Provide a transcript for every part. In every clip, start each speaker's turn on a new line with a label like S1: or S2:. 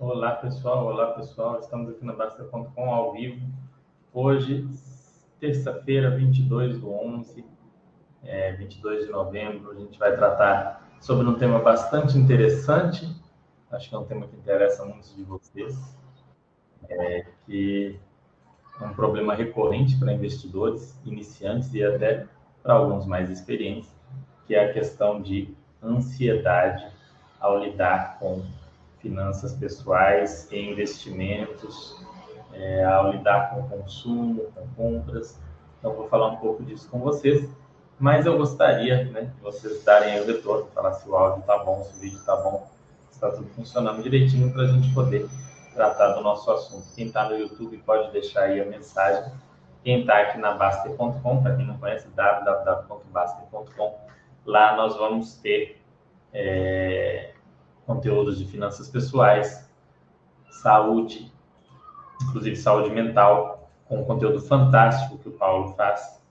S1: Olá, pessoal. Olá, pessoal. Estamos aqui na Basta.com ao vivo. Hoje, terça-feira, 22 do 11, é, 22 de novembro. A gente vai tratar sobre um tema bastante interessante. Acho que é um tema que interessa muitos de vocês. É, que é um problema recorrente para investidores iniciantes e até para alguns mais experientes, que é a questão de ansiedade ao lidar com finanças pessoais e investimentos, é, ao lidar com consumo, com compras. Então, vou falar um pouco disso com vocês, mas eu gostaria né, que vocês darem o retorno, falar se o áudio está bom, se o vídeo está bom, se está tudo funcionando direitinho para a gente poder tratar do nosso assunto. Quem está no YouTube pode deixar aí a mensagem. Quem está aqui na Baster.com, para quem não conhece, www.baster.com, lá nós vamos ter é, conteúdos de finanças pessoais, saúde, inclusive saúde mental, com um conteúdo fantástico que o Paulo faz.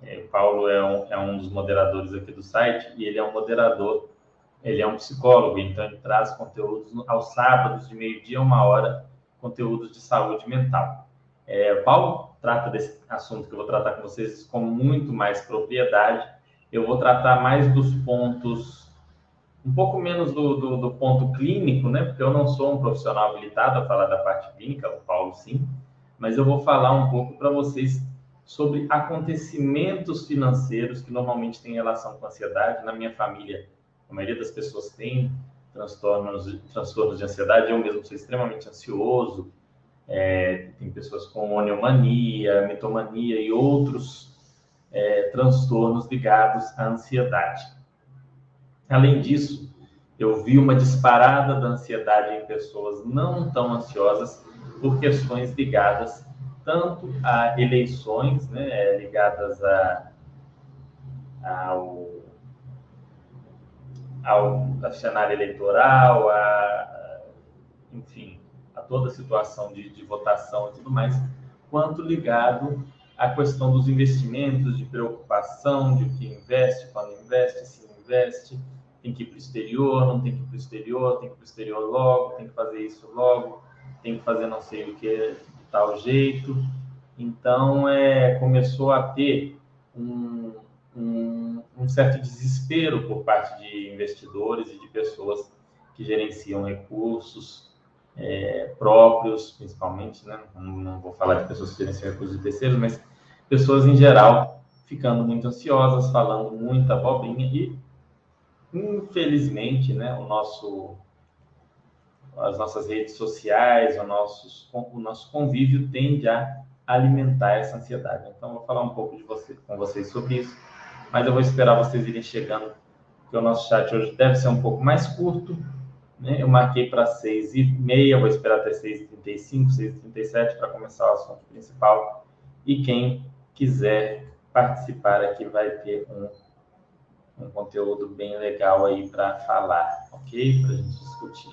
S1: É, o Paulo é um, é um dos moderadores aqui do site e ele é um moderador, ele é um psicólogo, então ele traz conteúdos aos sábados, de meio-dia a uma hora, conteúdos de saúde mental. É, Paulo trata desse assunto que eu vou tratar com vocês com muito mais propriedade. Eu vou tratar mais dos pontos um pouco menos do, do, do, ponto clínico, né? Porque eu não sou um profissional habilitado a falar da parte clínica, o Paulo sim, mas eu vou falar um pouco para vocês sobre acontecimentos financeiros que normalmente têm relação com ansiedade. Na minha família, a maioria das pessoas tem transtornos, transtornos de ansiedade. Eu mesmo sou extremamente ansioso. É, tem pessoas com oniomania, mitomania e outros é, transtornos ligados à ansiedade. Além disso, eu vi uma disparada da ansiedade em pessoas não tão ansiosas por questões ligadas tanto a eleições, né, ligadas a, ao, ao, ao cenário eleitoral, a, enfim, a toda a situação de, de votação e tudo mais, quanto ligado à questão dos investimentos, de preocupação de o que investe, quando investe, se investe, tem que ir para o exterior, não tem que ir para o exterior, tem que ir para o exterior logo, tem que fazer isso logo, tem que fazer não sei o que de tal jeito. Então, é, começou a ter um, um, um certo desespero por parte de investidores e de pessoas que gerenciam recursos é, próprios, principalmente, né? Não, não, vou falar de pessoas que gerenciam recursos de terceiros, mas pessoas em geral ficando muito ansiosas, falando muita abobrinha e infelizmente, né, o nosso, as nossas redes sociais, o nosso, o nosso convívio tende a alimentar essa ansiedade. Então, eu vou falar um pouco de você, com vocês sobre isso, mas eu vou esperar vocês irem chegando, porque o nosso chat hoje deve ser um pouco mais curto. Né? Eu marquei para 6 e meia, vou esperar até 6h35, 6h37 para começar o assunto principal. E quem quiser participar aqui vai ter um um conteúdo bem legal aí para falar, ok? Para a gente discutir.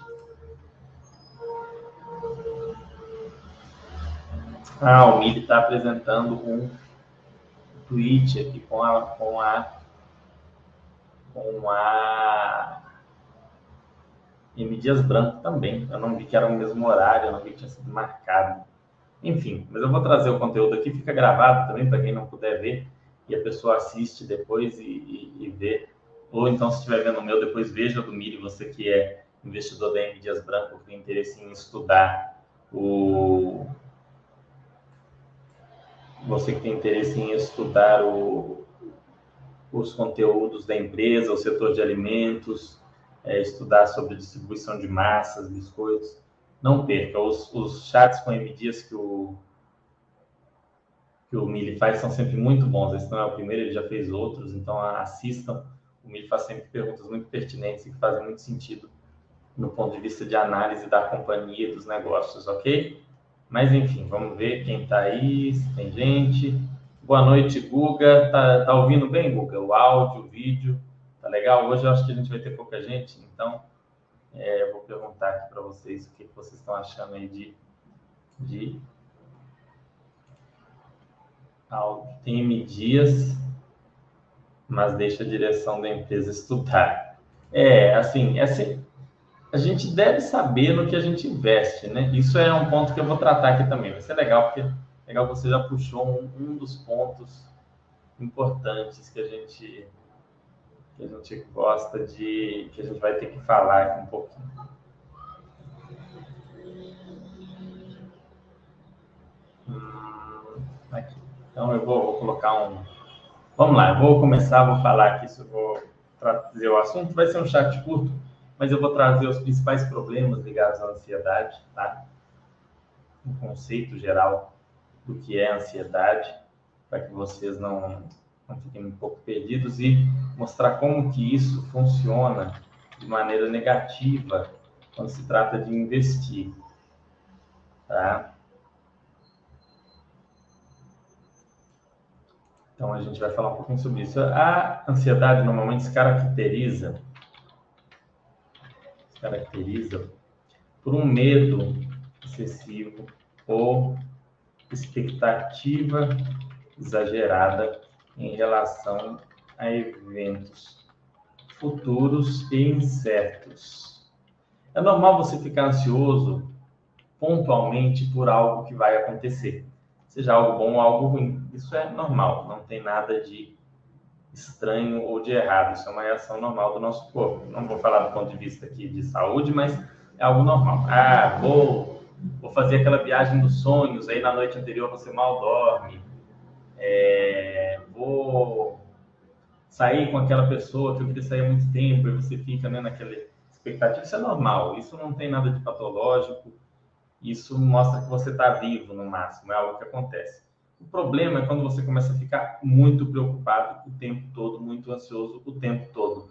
S1: Ah, o Mili está apresentando um tweet aqui com a, com a com a M. Dias Branco também. Eu não vi que era o mesmo horário, eu não vi que tinha sido marcado. Enfim, mas eu vou trazer o conteúdo aqui, fica gravado também para quem não puder ver e a pessoa assiste depois e, e, e vê. Ou então, se estiver vendo o meu, depois veja do Miri, você que é investidor da M Dias Branco, que tem interesse em estudar o. Você que tem interesse em estudar o, os conteúdos da empresa, o setor de alimentos, é, estudar sobre distribuição de massas, biscoitos, não perca. Os, os chats com M Dias que o que o Mili faz são sempre muito bons. Esse não é o primeiro, ele já fez outros, então assistam. O Mili faz sempre perguntas muito pertinentes e que fazem muito sentido no ponto de vista de análise da companhia dos negócios, ok? Mas enfim, vamos ver quem está aí, se tem gente. Boa noite, Guga. Tá, tá ouvindo bem, Guga? O áudio, o vídeo, tá legal? Hoje eu acho que a gente vai ter pouca gente, então é, eu vou perguntar aqui para vocês o que vocês estão achando aí de, de tem M Dias, mas deixa a direção da empresa estudar. É, assim, é assim a gente deve saber no que a gente investe, né? Isso é um ponto que eu vou tratar aqui também. Vai ser legal, porque legal você já puxou um, um dos pontos importantes que a gente que a gente gosta de que a gente vai ter que falar aqui um pouquinho. Hum, aqui. Então eu vou, vou, colocar um. Vamos lá, eu vou começar, vou falar aqui, vou trazer o assunto. Vai ser um chat curto mas eu vou trazer os principais problemas ligados à ansiedade, tá? Um conceito geral do que é ansiedade, para que vocês não, não fiquem um pouco perdidos e mostrar como que isso funciona de maneira negativa quando se trata de investir, tá? Então a gente vai falar um pouquinho sobre isso. A ansiedade normalmente se caracteriza caracteriza por um medo excessivo ou expectativa exagerada em relação a eventos futuros e incertos. É normal você ficar ansioso pontualmente por algo que vai acontecer, seja algo bom ou algo ruim. Isso é normal, não tem nada de estranho ou de errado. Isso é uma reação normal do nosso corpo. Não vou falar do ponto de vista aqui de saúde, mas é algo normal. Ah, vou, vou fazer aquela viagem dos sonhos, aí na noite anterior você mal dorme. É, vou sair com aquela pessoa que eu queria sair há muito tempo e você fica né, naquela expectativa. Isso é normal, isso não tem nada de patológico. Isso mostra que você está vivo no máximo, é algo que acontece. O problema é quando você começa a ficar muito preocupado o tempo todo, muito ansioso o tempo todo,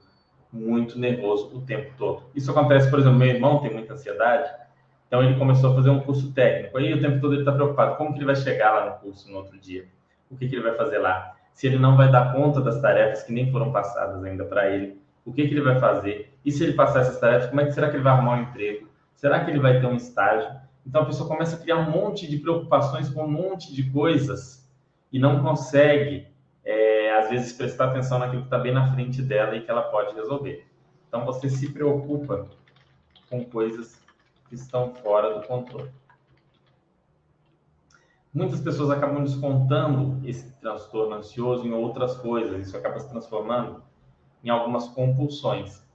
S1: muito nervoso o tempo todo. Isso acontece, por exemplo, meu irmão tem muita ansiedade, então ele começou a fazer um curso técnico. Aí o tempo todo ele está preocupado, como que ele vai chegar lá no curso no outro dia? O que, que ele vai fazer lá? Se ele não vai dar conta das tarefas que nem foram passadas ainda para ele, o que, que ele vai fazer? E se ele passar essas tarefas, como é que será que ele vai arrumar um emprego? Será que ele vai ter um estágio? Então a pessoa começa a criar um monte de preocupações com um monte de coisas e não consegue, é, às vezes, prestar atenção naquilo que está bem na frente dela e que ela pode resolver. Então você se preocupa com coisas que estão fora do controle. Muitas pessoas acabam descontando esse transtorno ansioso em outras coisas, isso acaba se transformando em algumas compulsões.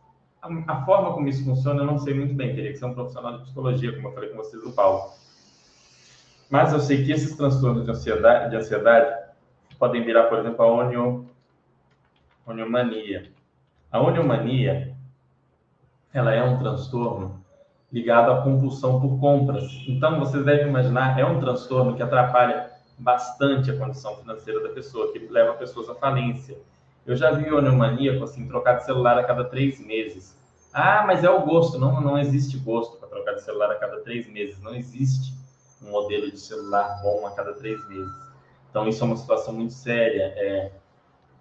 S1: A, a, forma como isso funciona eu não sei muito bem, teria que ser um profissional de psicologia, como eu falei com vocês, o Paulo. Mas eu sei que esses transtornos de ansiedade, de ansiedade podem virar, por exemplo, a onio, oniomania. A oniomania, ela é um transtorno ligado à compulsão por compras. Então, vocês devem imaginar, é um transtorno que atrapalha bastante a condição financeira da pessoa, que leva pessoas à falência eu já vi oneomaníaco assim, trocar de celular a cada três meses. Ah, mas é o gosto. Não, não existe gosto para trocar de celular a cada três meses. Não existe um modelo de celular bom a cada três meses. Então, isso é uma situação muito séria. É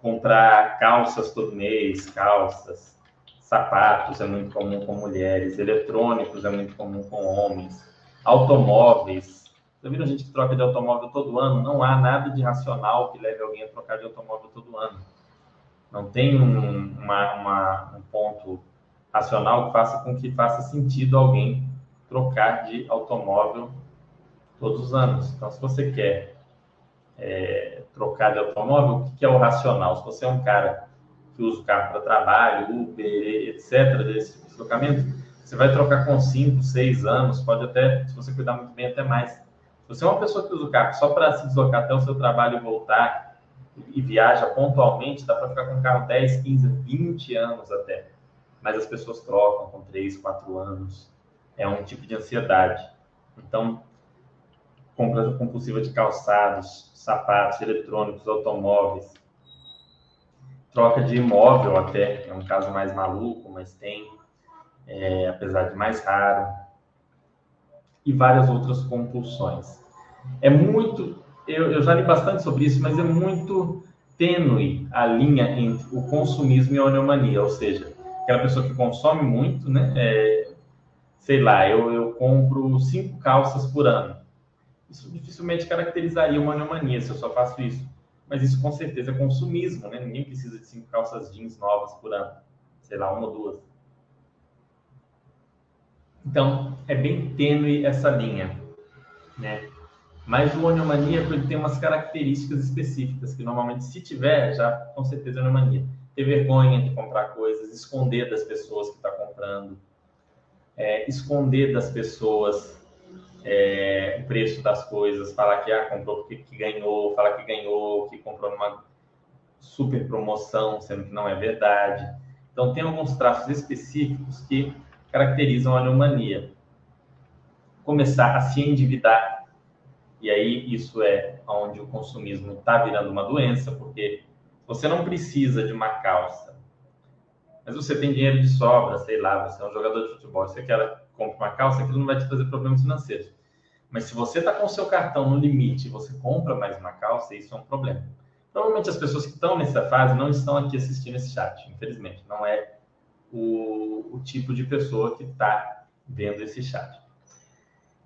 S1: comprar calças todo mês, calças, sapatos é muito comum com mulheres, eletrônicos é muito comum com homens, automóveis. Já viram gente que troca de automóvel todo ano? Não há nada de racional que leve alguém a trocar de automóvel todo ano não tem um, uma, uma, um ponto racional que faça com que faça sentido alguém trocar de automóvel todos os anos. Então, se você quer é, trocar de automóvel, o que é o racional? Se você é um cara que usa o carro para trabalho, Uber, etc., desse tipo você vai trocar com 5, 6 anos, pode até, se você cuidar muito bem, até mais. Se você é uma pessoa que usa o carro só para se deslocar até o seu trabalho e voltar, e viaja pontualmente, dá para ficar com o carro 10, 15, 20 anos até. Mas as pessoas trocam com 3, 4 anos. É um tipo de ansiedade. Então, compra compulsiva de calçados, sapatos, eletrônicos, automóveis, troca de imóvel até, é um caso mais maluco, mas tem, é, apesar de mais raro, e várias outras compulsões. É muito eu, eu já li bastante sobre isso, mas é muito tênue a linha entre o consumismo e a oneomania, ou seja, aquela pessoa que consome muito, né? É, sei lá, eu, eu compro cinco calças por ano. Isso dificilmente caracterizaria uma oneomania se eu só faço isso. Mas isso com certeza é consumismo, né? Ninguém precisa de cinco calças jeans novas por ano. Sei lá, uma ou duas. Então, é bem tênue essa linha, né? Mas o oniomaníaco ele tem umas características específicas que normalmente, se tiver, já com certeza é oniomaníaco ter vergonha de comprar coisas, esconder das pessoas que está comprando, é, esconder das pessoas é, o preço das coisas, falar que ah, comprou porque que ganhou, falar que ganhou, que comprou numa super promoção, sendo que não é verdade. Então, tem alguns traços específicos que caracterizam a neumania. Começar a se endividar, e aí isso é onde o consumismo está virando uma doença, porque você não precisa de uma calça, mas você tem dinheiro de sobra, sei lá, você é um jogador de futebol, você quer comprar uma calça, aquilo não vai te fazer problemas financeiros. Mas se você está com o seu cartão no limite e você compra mais uma calça, isso é um problema. Provavelmente as pessoas que estão nessa fase não estão aqui assistindo esse chat, infelizmente. Não é o, o tipo de pessoa que está vendo esse chat.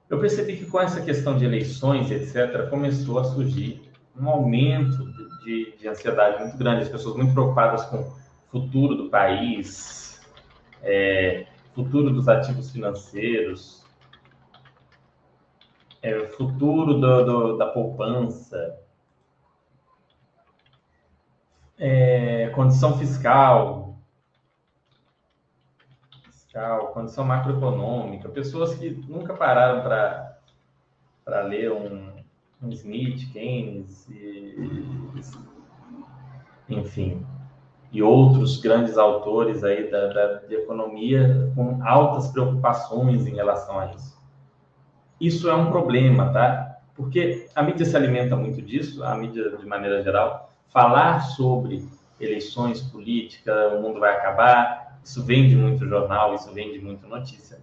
S1: Eu percebi que com essa questão de eleições, etc., começou a surgir um aumento de, de ansiedade muito grande, as pessoas muito preocupadas com o futuro do país, é, futuro dos ativos financeiros, é, futuro do, do, da poupança, é, condição fiscal, fiscal, condição macroeconômica, pessoas que nunca pararam para ler um, um Smith, Keynes, e, enfim, e outros grandes autores aí da, da de economia com altas preocupações em relação a isso. Isso é um problema, tá? Porque a mídia se alimenta muito disso, a mídia de maneira geral, falar sobre eleições, política, o mundo vai acabar, isso vende muito jornal, isso vende muito notícia.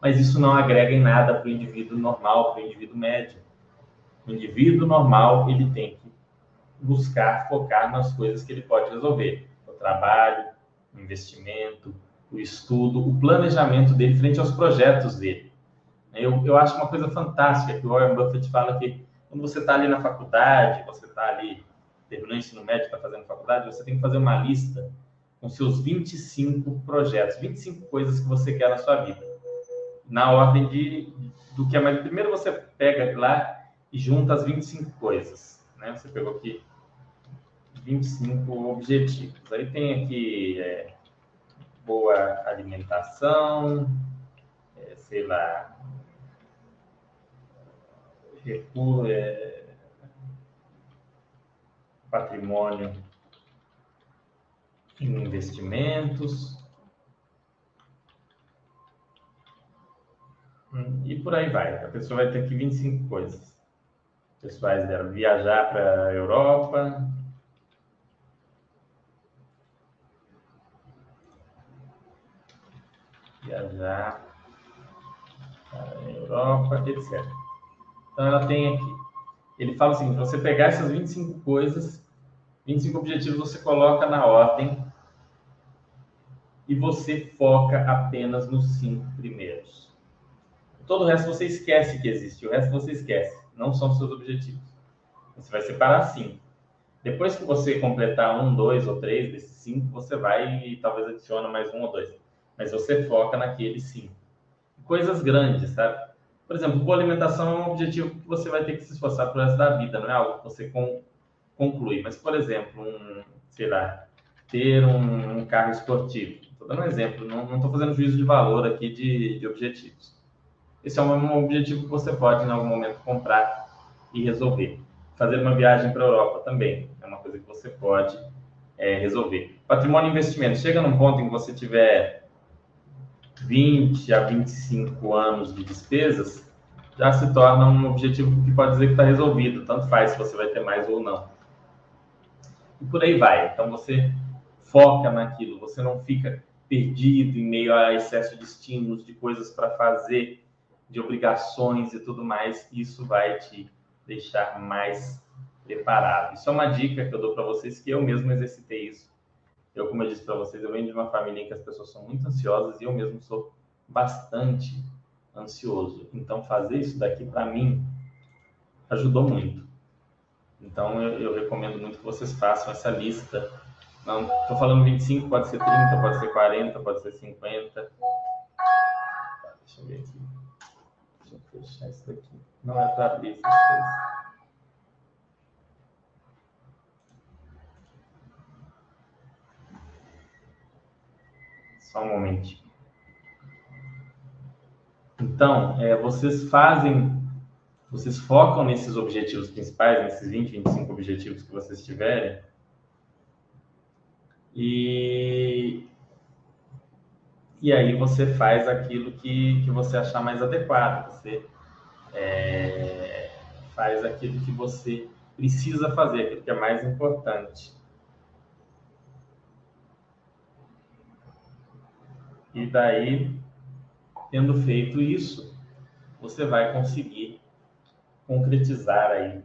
S1: Mas isso não agrega em nada para o indivíduo normal, para o indivíduo médio. O indivíduo normal, ele tem que buscar focar nas coisas que ele pode resolver. O trabalho, o investimento, o estudo, o planejamento dele frente aos projetos dele. Eu, eu acho uma coisa fantástica que o Warren Buffett fala que quando você está ali na faculdade, você está ali terminando o ensino médio, está fazendo faculdade, você tem que fazer uma lista com seus 25 projetos, 25 coisas que você quer na sua vida. Na ordem de, do que é mais. Primeiro você pega lá e junta as 25 coisas. Né? Você pegou aqui 25 objetivos. Aí tem aqui é, boa alimentação, é, sei lá, recurso, é, patrimônio em investimentos. Hum, e por aí vai. A pessoa vai ter aqui 25 coisas pessoais dela. Viajar para a Europa. Viajar para a Europa, etc. Então, ela tem aqui. Ele fala assim: você pegar essas 25 coisas, 25 objetivos, você coloca na ordem e você foca apenas nos cinco primeiros. Todo o resto você esquece que existe, o resto você esquece não são seus objetivos. Você vai separar cinco. Depois que você completar um, dois ou três desses cinco, você vai e talvez adiciona mais um ou dois. Mas você foca naqueles cinco. Coisas grandes, sabe? Por exemplo, boa alimentação é um objetivo que você vai ter que se esforçar pro resto da vida, não é algo que você conclui. Mas, por exemplo, um, sei lá, ter um, um carro esportivo. Estou dando um exemplo, não estou fazendo juízo de valor aqui de, de objetivos. Esse é um objetivo que você pode, em algum momento, comprar e resolver. Fazer uma viagem para a Europa também é uma coisa que você pode é, resolver. Patrimônio e investimento. Chega num ponto em que você tiver 20 a 25 anos de despesas, já se torna um objetivo que pode dizer que está resolvido. Tanto faz se você vai ter mais ou não. E por aí vai. Então você foca naquilo, você não fica perdido em meio a excesso de estímulos, de coisas para fazer de obrigações e tudo mais, isso vai te deixar mais preparado. Isso é uma dica que eu dou para vocês, que eu mesmo exercitei isso. Eu, como eu disse para vocês, eu venho de uma família em que as pessoas são muito ansiosas e eu mesmo sou bastante ansioso. Então, fazer isso daqui para mim ajudou muito. Então, eu, eu, recomendo muito que vocês façam essa lista. Não, estou falando 25, pode ser 30, pode ser 40, pode ser 50. Deixa eu ver fechar isso daqui. Não é para abrir essas coisas. Só um momentinho. Então, é, vocês fazem, vocês focam nesses objetivos principais, nesses 20, 25 objetivos que vocês tiverem. E, e aí você faz aquilo que, que você achar mais adequado. Você é, faz aquilo que você precisa fazer, aquilo que é mais importante. E daí, tendo feito isso, você vai conseguir concretizar aí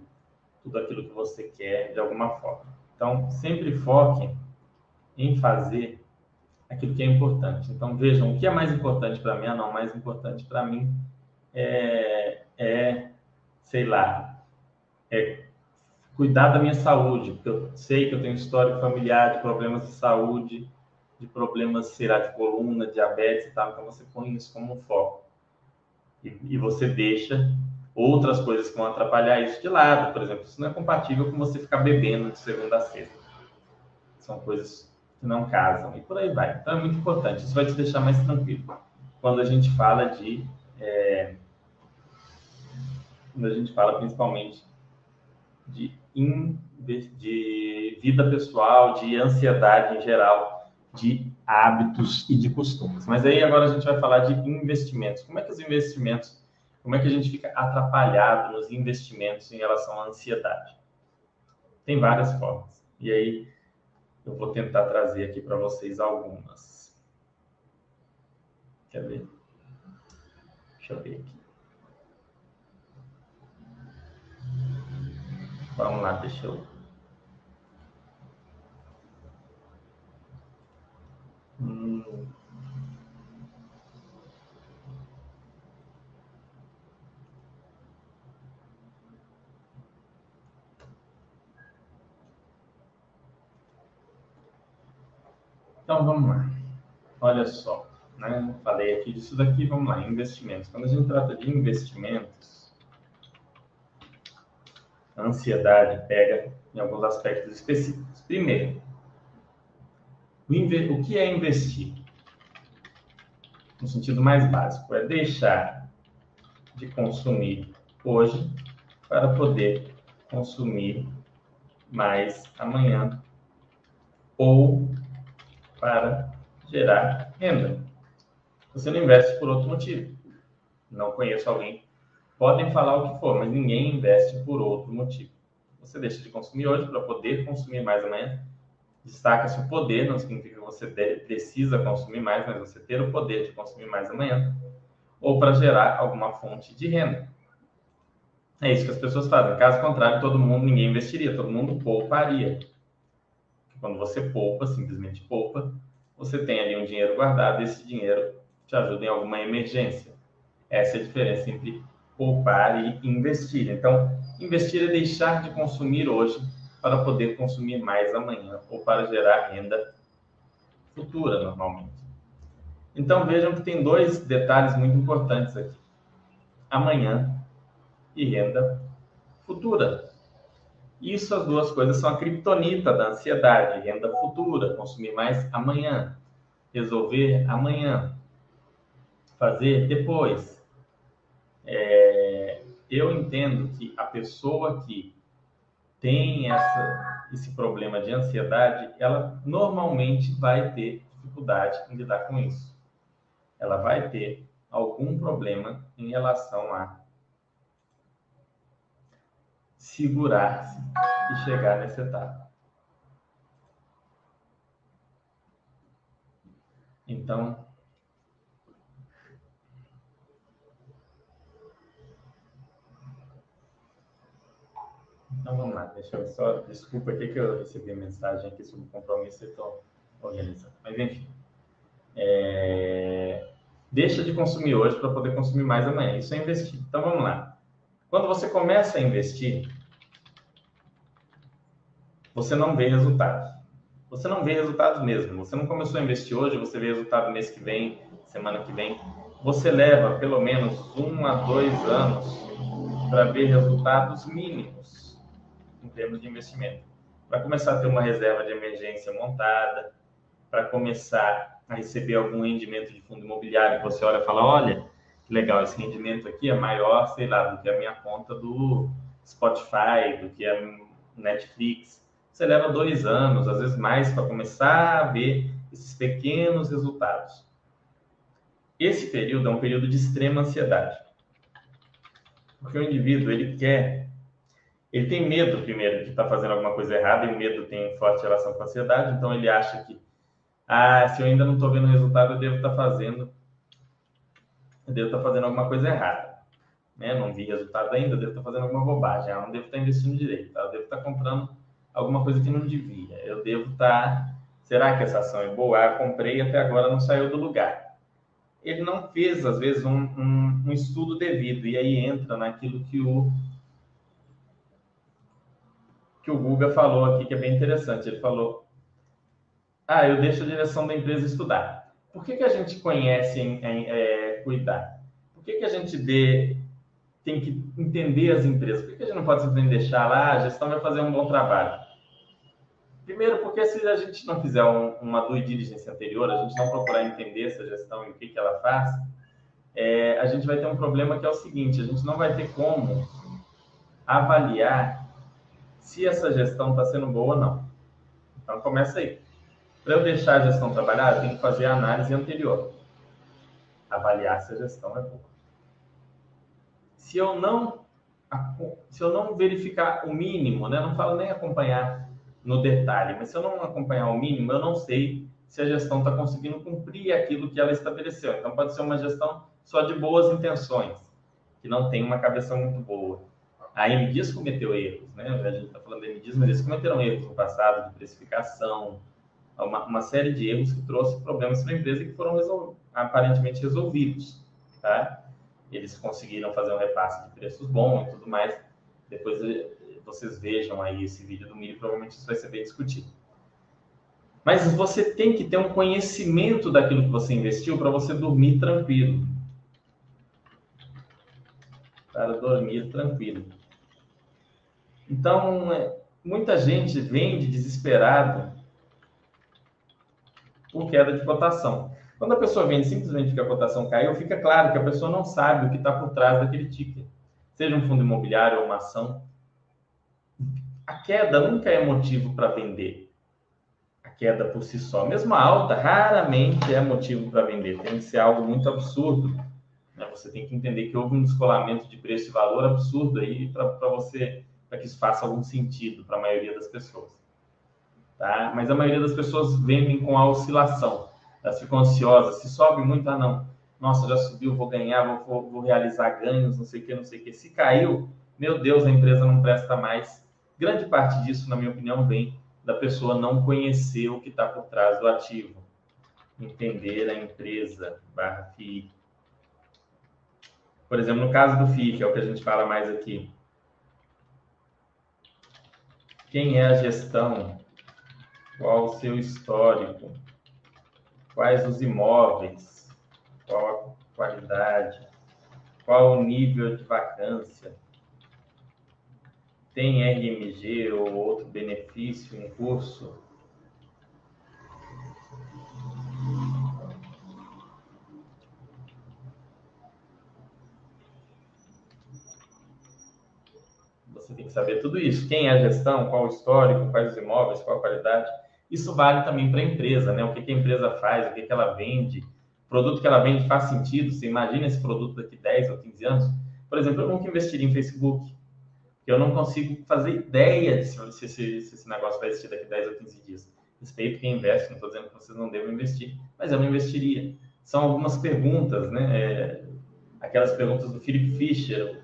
S1: tudo aquilo que você quer de alguma forma. Então, sempre foque em fazer aquilo que é importante. Então, vejam, o que é mais importante para mim? Ah, não, mais importante para mim é, é, sei lá, é cuidar da minha saúde, porque eu sei que eu tenho histórico familiar de problemas de saúde, de problemas, será de coluna, diabetes e tal, então você põe isso como um foco. E, e, você deixa outras coisas que vão atrapalhar isso de lado, por exemplo, isso não é compatível com você ficar bebendo de segunda a sexta. São coisas que não casam, e por aí vai. Então é muito importante, isso vai te deixar mais tranquilo. Quando a gente fala de. É, quando a gente fala principalmente de, in, de vida pessoal, de ansiedade em geral, de hábitos e de costumes. Mas aí agora a gente vai falar de investimentos. Como é que os investimentos, como é que a gente fica atrapalhado nos investimentos em relação à ansiedade? Tem várias formas. E aí eu vou tentar trazer aqui para vocês algumas. Quer ver? Deixa eu ver aqui. Vamos lá, deixa eu Hum. Então vamos lá. Olha só, né? Falei aqui disso daqui, vamos lá, investimentos. Quando a gente trata de investimentos, a ansiedade pega em alguns aspectos específicos. Primeiro, o que é investir? No sentido mais básico, é deixar de consumir hoje para poder consumir mais amanhã ou para gerar renda. Você não investe por outro motivo. Não conheço alguém. Podem falar o que for, mas ninguém investe por outro motivo. Você deixa de consumir hoje para poder consumir mais amanhã destaca-se o poder, não significa que você precisa consumir mais, mas você ter o poder de consumir mais amanhã, ou para gerar alguma fonte de renda. É isso que as pessoas fazem. Caso contrário, todo mundo, ninguém investiria, todo mundo pouparia. Quando você poupa, simplesmente poupa, você tem ali um dinheiro guardado e esse dinheiro te ajuda em alguma emergência. Essa é a diferença entre poupar e investir. Então, investir é deixar de consumir hoje para poder consumir mais amanhã ou para gerar renda futura, normalmente. Então vejam que tem dois detalhes muito importantes aqui: amanhã e renda futura. Isso, as duas coisas são a criptonita da ansiedade, renda futura, consumir mais amanhã, resolver amanhã, fazer depois. É, eu entendo que a pessoa que tem essa, esse problema de ansiedade, ela normalmente vai ter dificuldade em lidar com isso. Ela vai ter algum problema em relação a segurar-se e chegar nessa etapa. Então, Então vamos lá, deixa eu só. Desculpa aqui que eu recebi a mensagem aqui sobre compromisso e estou organizando. Mas enfim. É... Deixa de consumir hoje para poder consumir mais amanhã. Isso é investir. Então vamos lá. Quando você começa a investir, você não vê resultados. Você não vê resultados mesmo. Você não começou a investir hoje, você vê resultado mês que vem, semana que vem. você leva pelo menos um a dois anos para ver resultados mínimos em termos de investimento. Para começar a ter uma reserva de emergência montada, para começar a receber algum rendimento de fundo imobiliário, você olha e fala, olha, legal, esse rendimento aqui é maior, sei lá, do que a minha conta do Spotify, do que a Netflix. Você leva dois anos, às vezes mais, para começar a ver esses pequenos resultados. Esse período é um período de extrema ansiedade. Porque o indivíduo, ele quer, ele tem medo primeiro de estar tá fazendo alguma coisa errada, e o medo tem forte relação com a ansiedade, então ele acha que, ah, se eu ainda não estou vendo o resultado, eu devo estar tá fazendo, devo estar tá fazendo alguma coisa errada. Né? Não vi resultado ainda, eu devo estar fazendo alguma bobagem, ah, não devo estar investindo direito, tá? eu devo estar comprando alguma coisa que não devia, eu devo estar, será que essa ação é boa? Ah, comprei até agora não saiu do lugar ele não fez, às vezes, um, um, um estudo devido. E aí entra naquilo que o, que o Guga falou aqui, que é bem interessante. Ele falou: Ah, eu deixo a direção da empresa estudar. Por que, que a gente conhece em é, cuidar? Por que, que a gente dê, tem que entender as empresas? Por que, que a gente não pode simplesmente deixar lá, a gestão vai fazer um bom trabalho? Primeiro, porque se a gente não fizer um, uma due diligence anterior, a gente não procurar entender essa gestão e o que, que ela faz, é, a gente vai ter um problema que é o seguinte: a gente não vai ter como avaliar se essa gestão está sendo boa ou não. Então, começa aí. Para eu deixar a gestão trabalhar, eu tenho que fazer a análise anterior. Avaliar se a gestão é boa. Se eu não, se eu não verificar o mínimo, né, não falo nem acompanhar, no detalhe, mas se eu não acompanhar o mínimo, eu não sei se a gestão está conseguindo cumprir aquilo que ela estabeleceu. Então, pode ser uma gestão só de boas intenções, que não tem uma cabeça muito boa. A MDIS cometeu erros, né? A gente está falando da MDIS, mas eles cometeram erros no passado de precificação, uma, uma série de erros que trouxe problemas para a empresa que foram resol... aparentemente resolvidos, tá? Eles conseguiram fazer um repasse de preços bom e tudo mais. Depois vocês vejam aí esse vídeo do milho, provavelmente isso vai ser bem discutido. Mas você tem que ter um conhecimento daquilo que você investiu para você dormir tranquilo. Para dormir tranquilo. Então, é, muita gente vende desesperado por queda de cotação. Quando a pessoa vende simplesmente porque a cotação caiu, fica claro que a pessoa não sabe o que está por trás daquele ticket. Seja um fundo imobiliário ou uma ação a queda nunca é motivo para vender. A queda por si só, mesmo a alta, raramente é motivo para vender. Tem que ser algo muito absurdo. Né? Você tem que entender que houve um descolamento de preço e valor absurdo aí para você, para que isso faça algum sentido para a maioria das pessoas. Tá? Mas a maioria das pessoas vendem com a oscilação. Elas ficam ansiosas. Se sobe muito, ah, não. Nossa, já subiu, vou ganhar, vou, vou realizar ganhos, não sei o que, não sei o que. Se caiu, meu Deus, a empresa não presta mais Grande parte disso, na minha opinião, vem da pessoa não conhecer o que está por trás do ativo, entender a empresa barra FII. Por exemplo, no caso do FII, que é o que a gente fala mais aqui, quem é a gestão? Qual o seu histórico? Quais os imóveis? Qual a qualidade? Qual o nível de vacância? tem RMG ou outro benefício em curso? Você tem que saber tudo isso. Quem é a gestão, qual o histórico, quais os imóveis, qual a qualidade. Isso vale também para a empresa, né? O que, que a empresa faz, o que, que ela vende. O produto que ela vende faz sentido? Você imagina esse produto daqui 10 ou 15 anos? Por exemplo, eu nunca investiria em Facebook eu não consigo fazer ideia de se, se, se, se esse negócio vai existir daqui 10 ou 15 dias. Respeito quem investe, não estou dizendo que vocês não devem investir, mas eu não investiria. São algumas perguntas, né? É, aquelas perguntas do Philip Fisher,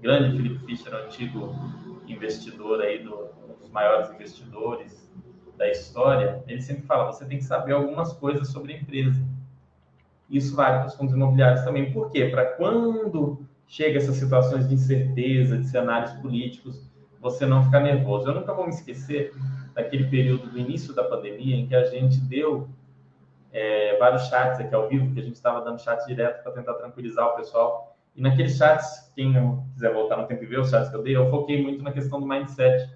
S1: grande Philip Fisher, antigo investidor aí, do, um dos maiores investidores da história, ele sempre fala, você tem que saber algumas coisas sobre a empresa. Isso vale para os fundos imobiliários também. Por quê? Para quando chega essas situações de incerteza, de cenários políticos, você não ficar nervoso. Eu nunca vou me esquecer daquele período do início da pandemia em que a gente deu é, vários chats aqui ao vivo, que a gente estava dando chat direto para tentar tranquilizar o pessoal. E naqueles chats, quem quiser voltar no tempo e ver os chats que eu dei, eu foquei muito na questão do mindset,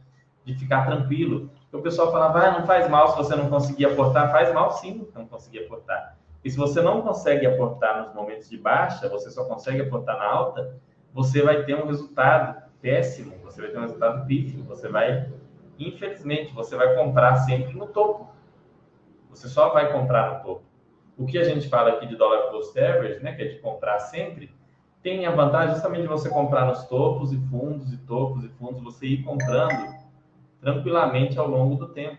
S1: de ficar tranquilo. O pessoal falava, ah, não faz mal se você não conseguir aportar. Faz mal sim, não conseguir aportar. E se você não consegue aportar nos momentos de baixa, você só consegue aportar na alta, você vai ter um resultado péssimo, você vai ter um resultado pífio, você vai, infelizmente, você vai comprar sempre no topo. Você só vai comprar no topo. O que a gente fala aqui de dollar cost average, né, que é de comprar sempre, tem a vantagem justamente de você comprar nos topos e fundos e topos e fundos, você ir comprando tranquilamente ao longo do tempo.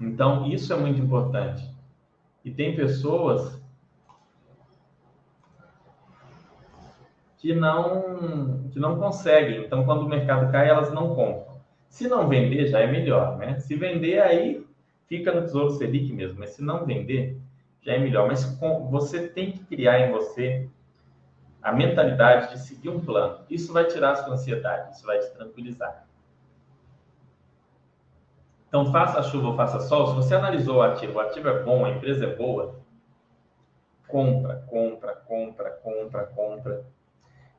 S1: Então, isso é muito importante. E tem pessoas que não que não conseguem. Então, quando o mercado cai, elas não compram. Se não vender, já é melhor, né? Se vender, aí fica no Tesouro Selic mesmo. Mas se não vender, já é melhor. Mas com, você tem que criar em você a mentalidade de seguir um plano. Isso vai tirar a sua ansiedade, isso vai te tranquilizar. Então, faça chuva ou faça sol, se você analisou o ativo, o ativo é bom, a empresa é boa, compra, compra, compra, compra, compra.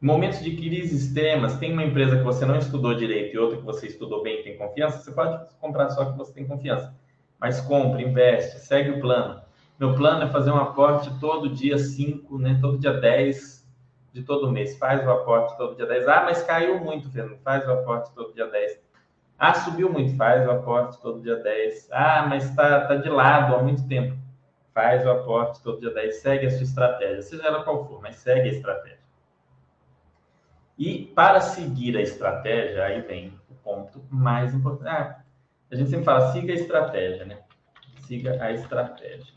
S1: Em momentos de crise extremas, tem uma empresa que você não estudou direito e outra que você estudou bem e tem confiança, você pode comprar só que você tem confiança. Mas compra, investe, segue o plano. Meu plano é fazer um aporte todo dia 5, né, todo dia 10 de todo mês. Faz o aporte todo dia 10. Ah, mas caiu muito, Fernando. Faz o aporte todo dia 10 ah, subiu muito, faz o aporte todo dia 10. Ah, mas está tá de lado há muito tempo. Faz o aporte todo dia 10. Segue a sua estratégia, seja ela qual for, mas segue a estratégia. E para seguir a estratégia, aí vem o ponto mais importante. Ah, a gente sempre fala, siga a estratégia, né? Siga a estratégia.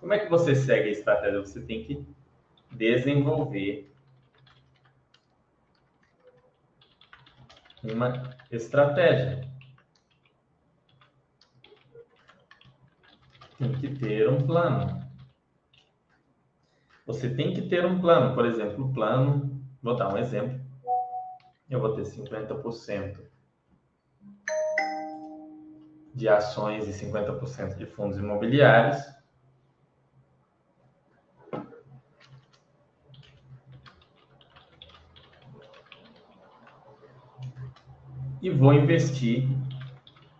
S1: Como é que você segue a estratégia? Você tem que desenvolver uma estratégia. Tem que ter um plano. Você tem que ter um plano. Por exemplo, o plano, vou dar um exemplo. Eu vou ter 50% de ações e 50% de fundos imobiliários. E vou investir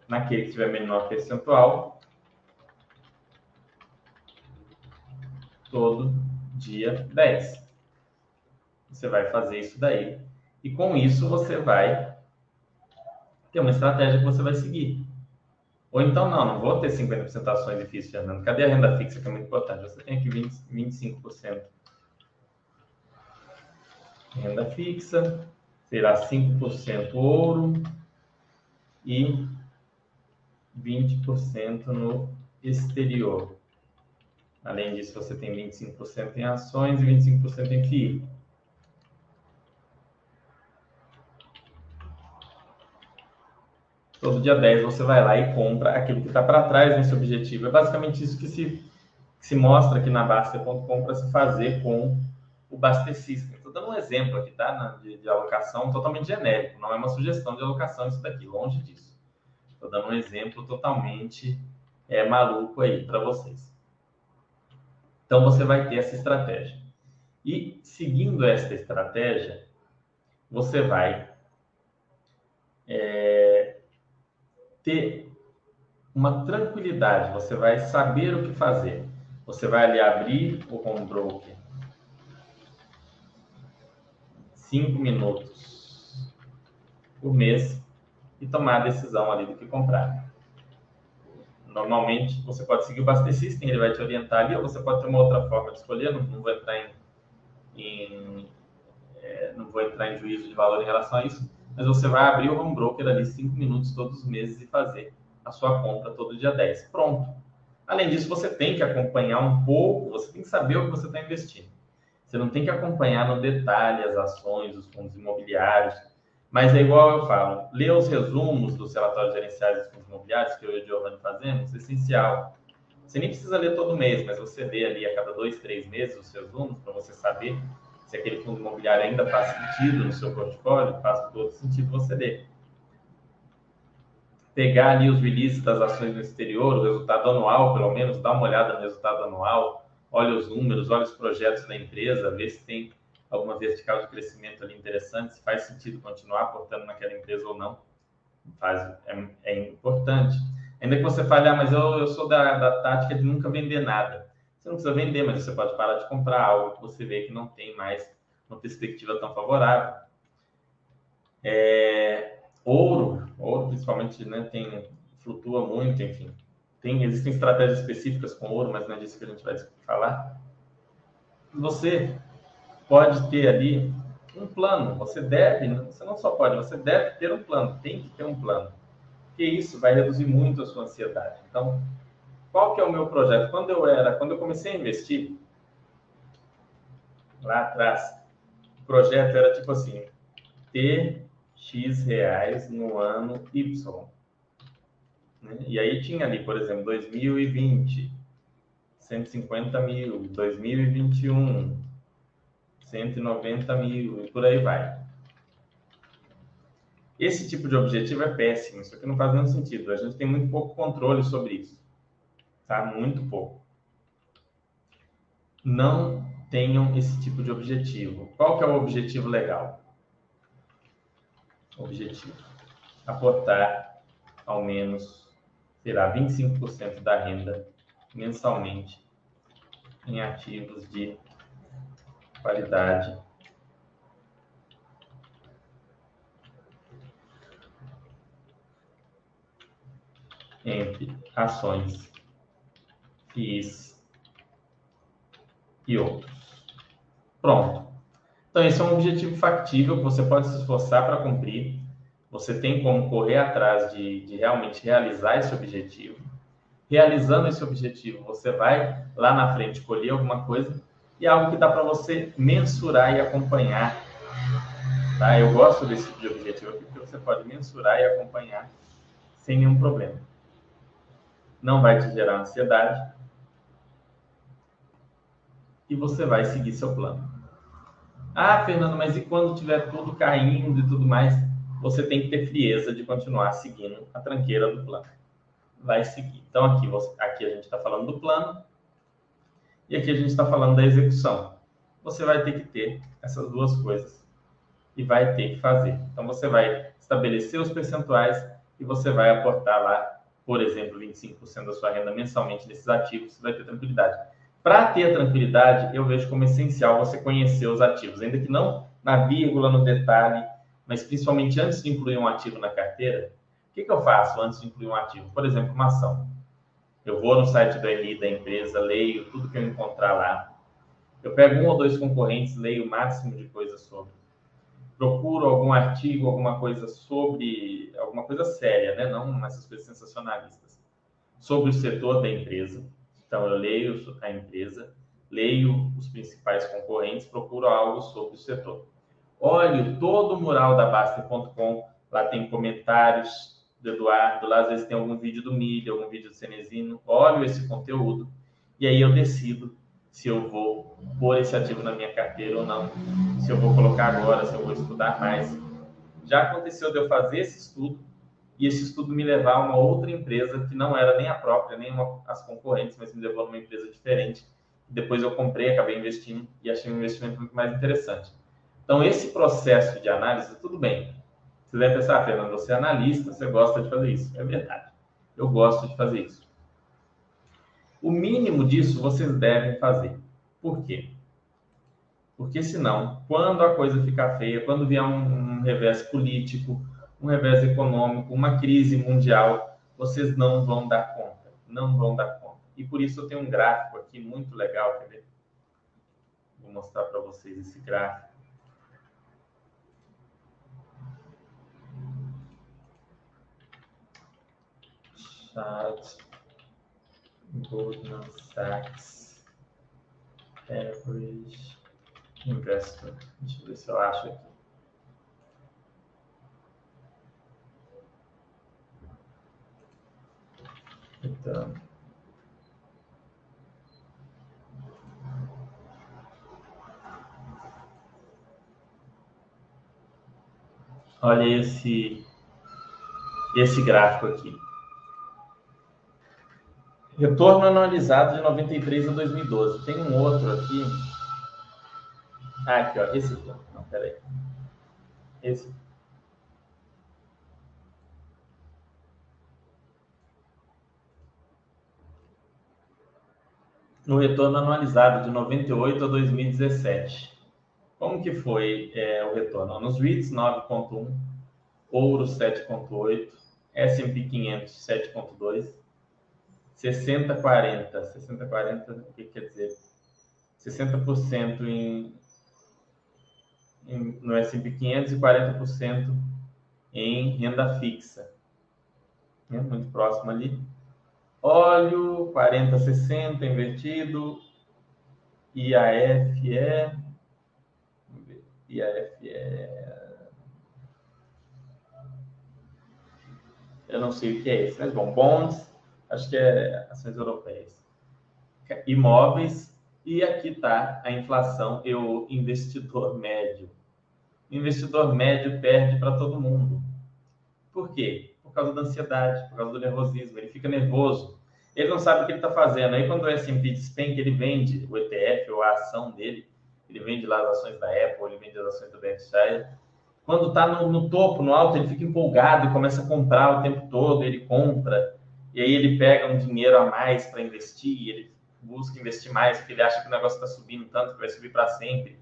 S1: naquele que tiver menor percentual todo dia 10. Você vai fazer isso daí. E com isso você vai ter uma estratégia que você vai seguir. Ou então, não, não vou ter 50% ações e FIIs, Fernando. Cadê a renda fixa, que é muito importante? Você tem aqui 20, 25%. Renda fixa, será 5% ouro e 20% no exterior. Além disso, você tem 25% em ações e 25% em FII. Todo dia 10 você vai lá e compra aquilo que está para trás nesse objetivo. É basicamente isso que se, que se mostra aqui na Basta.com para se fazer com o Bastecista dando um exemplo aqui, tá? De, de, alocação totalmente genérico, não é uma sugestão de alocação isso daqui, longe disso. Estou dando um exemplo totalmente é, maluco aí para vocês. Então você vai ter essa estratégia. E seguindo esta estratégia, você vai é, ter uma tranquilidade, você vai saber o que fazer. Você vai ali abrir o home broker cinco minutos por mês e tomar a decisão ali do que comprar. Normalmente, você pode seguir o Baster System, ele vai te orientar ali, ou você pode ter uma outra forma de escolher, não, não vou entrar em, em é, não vou entrar em juízo de valor em relação a isso, mas você vai abrir o home broker ali cinco minutos todos os meses e fazer a sua compra todo dia 10. Pronto. Além disso, você tem que acompanhar um pouco, você tem que saber o que você está investindo. Você não tem que acompanhar no detalhe as ações, os fundos imobiliários, mas é igual eu falo, ler os resumos dos relatórios gerenciais dos fundos imobiliários, que eu e o Giovanni fazemos, é essencial. Você nem precisa ler todo mês, mas você lê ali a cada dois, três meses os resumos para você saber se aquele fundo imobiliário ainda faz sentido no seu portfólio, faz todo sentido você ler. pegar ali os releases das ações no exterior, o resultado anual, pelo menos, dá uma olhada no resultado anual, olha os números, olha os projetos da empresa, vê se tem alguma vertical de crescimento ali interessante, se faz sentido continuar aportando naquela empresa ou não. Faz, é, é importante. Ainda que você fale, ah, mas eu, eu sou da, da tática de nunca vender nada. Você não precisa vender, mas você pode parar de comprar algo que você vê que não tem mais uma perspectiva tão favorável. É, ouro, ouro principalmente, né, tem, flutua muito, enfim. Tem, existem estratégias específicas com ouro, mas não é disso que a gente vai falar. Você pode ter ali um plano. Você deve, você não só pode, você deve ter um plano, tem que ter um plano. Porque isso vai reduzir muito a sua ansiedade. Então, qual que é o meu projeto? Quando eu era, quando eu comecei a investir, lá atrás, o projeto era tipo assim, ter X reais no ano Y. Né? E aí tinha ali, por exemplo, 2020, 150 mil, 2021, 190 mil e por aí vai. Esse tipo de objetivo é péssimo, isso aqui não faz nenhum sentido. A gente tem muito pouco controle sobre isso, tá? Muito pouco. Não tenham esse tipo de objetivo. Qual que é o objetivo legal? Objetivo: aportar ao menos, será 25% da renda mensalmente em ativos de qualidade entre ações, FIIs e outros. Pronto. Então, esse é um objetivo factível que você pode se esforçar para cumprir. Você tem como correr atrás de, de realmente realizar esse objetivo. Realizando esse objetivo, você vai lá na frente colher alguma coisa e é algo que dá para você mensurar e acompanhar. Tá? Eu gosto desse tipo de objetivo aqui, porque você pode mensurar e acompanhar sem nenhum problema. Não vai te gerar ansiedade. E você vai seguir seu plano. Ah, Fernando, mas e quando tiver tudo caindo e tudo mais? Você tem que ter frieza de continuar seguindo a tranqueira do plano. Vai seguir. Então, aqui, você, aqui a gente está falando do plano, e aqui a gente está falando da execução. Você vai ter que ter essas duas coisas e vai ter que fazer. Então você vai estabelecer os percentuais e você vai aportar lá, por exemplo, 25% da sua renda mensalmente nesses ativos, você vai ter tranquilidade. Para ter tranquilidade, eu vejo como essencial você conhecer os ativos, ainda que não na vírgula, no detalhe, mas principalmente antes de incluir um ativo na carteira. Que, que eu faço antes de incluir um ativo? Por exemplo, uma ação. Eu vou no site do RI da empresa, leio tudo que eu encontrar lá. Eu pego um ou dois concorrentes, leio o máximo de coisas sobre. Procuro algum artigo, alguma coisa sobre, alguma coisa séria, né? Não essas coisas sensacionalistas. Sobre o setor da empresa. Então, eu leio a empresa, leio os principais concorrentes, procuro algo sobre o setor. Olho todo o mural da Baster.com, lá tem comentários do Eduardo, lá às vezes tem algum vídeo do Milho, algum vídeo do Cenezino, olho esse conteúdo e aí eu decido se eu vou pôr esse ativo na minha carteira ou não, se eu vou colocar agora, se eu vou estudar mais. Já aconteceu de eu fazer esse estudo e esse estudo me levar a uma outra empresa que não era nem a própria, nem uma, as concorrentes, mas me levou a uma empresa diferente. Depois eu comprei, acabei investindo e achei um investimento muito mais interessante. Então, esse processo de análise, tudo bem, você deve pensar, Fernando, você é analista, você gosta de fazer isso. É verdade. Eu gosto de fazer isso. O mínimo disso vocês devem fazer. Por quê? Porque senão, quando a coisa ficar feia, quando vier um, um revés político, um revés econômico, uma crise mundial, vocês não vão dar conta. Não vão dar conta. E por isso eu tenho um gráfico aqui muito legal, quer ver? Vou mostrar para vocês esse gráfico. Chart Goldman Sachs Average Investor. Deixa eu ver se eu acho aqui. Então. Olha esse esse gráfico aqui. Retorno anualizado de 93 a 2012. Tem um outro aqui. Ah, aqui, ó. Esse aqui. Não, peraí. Esse. No retorno anualizado de 98 a 2017. Como que foi é, o retorno? Nos REITs 9.1, Ouro 7.8, S&P 500 7.2, 60 40, 60 40, o que quer dizer? 60% em, em no S&P 500 e 40% em renda fixa. É muito próximo ali. Óleo 40 60 invertido. IAF é IAF é. Eu não sei o que é isso, mas bom, bonds, acho que é ações europeias. Imóveis, e aqui está a inflação e o investidor médio. O investidor médio perde para todo mundo. Por quê? Por causa da ansiedade, por causa do nervosismo. Ele fica nervoso. Ele não sabe o que ele está fazendo. Aí, quando o S&P despenca, ele vende o ETF ou a ação dele ele vende lá as ações da Apple, ele vende as ações do Berkshire. Quando está no, no, topo, no alto, ele fica empolgado e começa a comprar o tempo todo, ele compra, e aí ele pega um dinheiro a mais para investir, ele busca investir mais, porque ele acha que o negócio está subindo tanto que vai subir para sempre.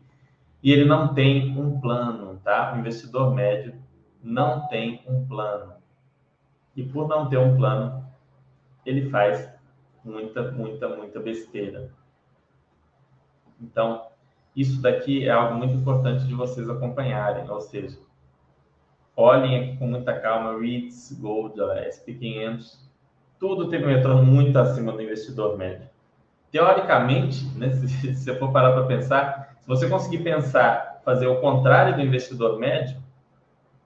S1: E ele não tem um plano, tá? O investidor médio não tem um plano. E por não ter um plano, ele faz muita, muita, muita besteira. Então, isso daqui é algo muito importante de vocês acompanharem, ou seja, olhem aqui com muita calma, REITs, Gold, SP500, tudo teve um retorno muito acima do investidor médio. Teoricamente, né, se, você for parar para pensar, se você conseguir pensar, fazer o contrário do investidor médio,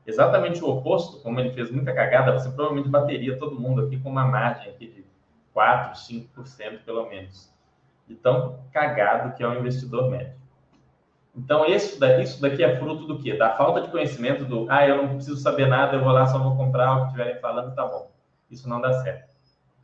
S1: exatamente o oposto, como ele fez muita cagada, você provavelmente bateria todo mundo aqui com uma margem aqui de 4, 5% pelo menos. De tão cagado que é o investidor médio. Então, isso daqui é fruto do quê? Da falta de conhecimento do, ah, eu não preciso saber nada, eu vou lá, só vou comprar o que estiverem falando, tá bom. Isso não dá certo.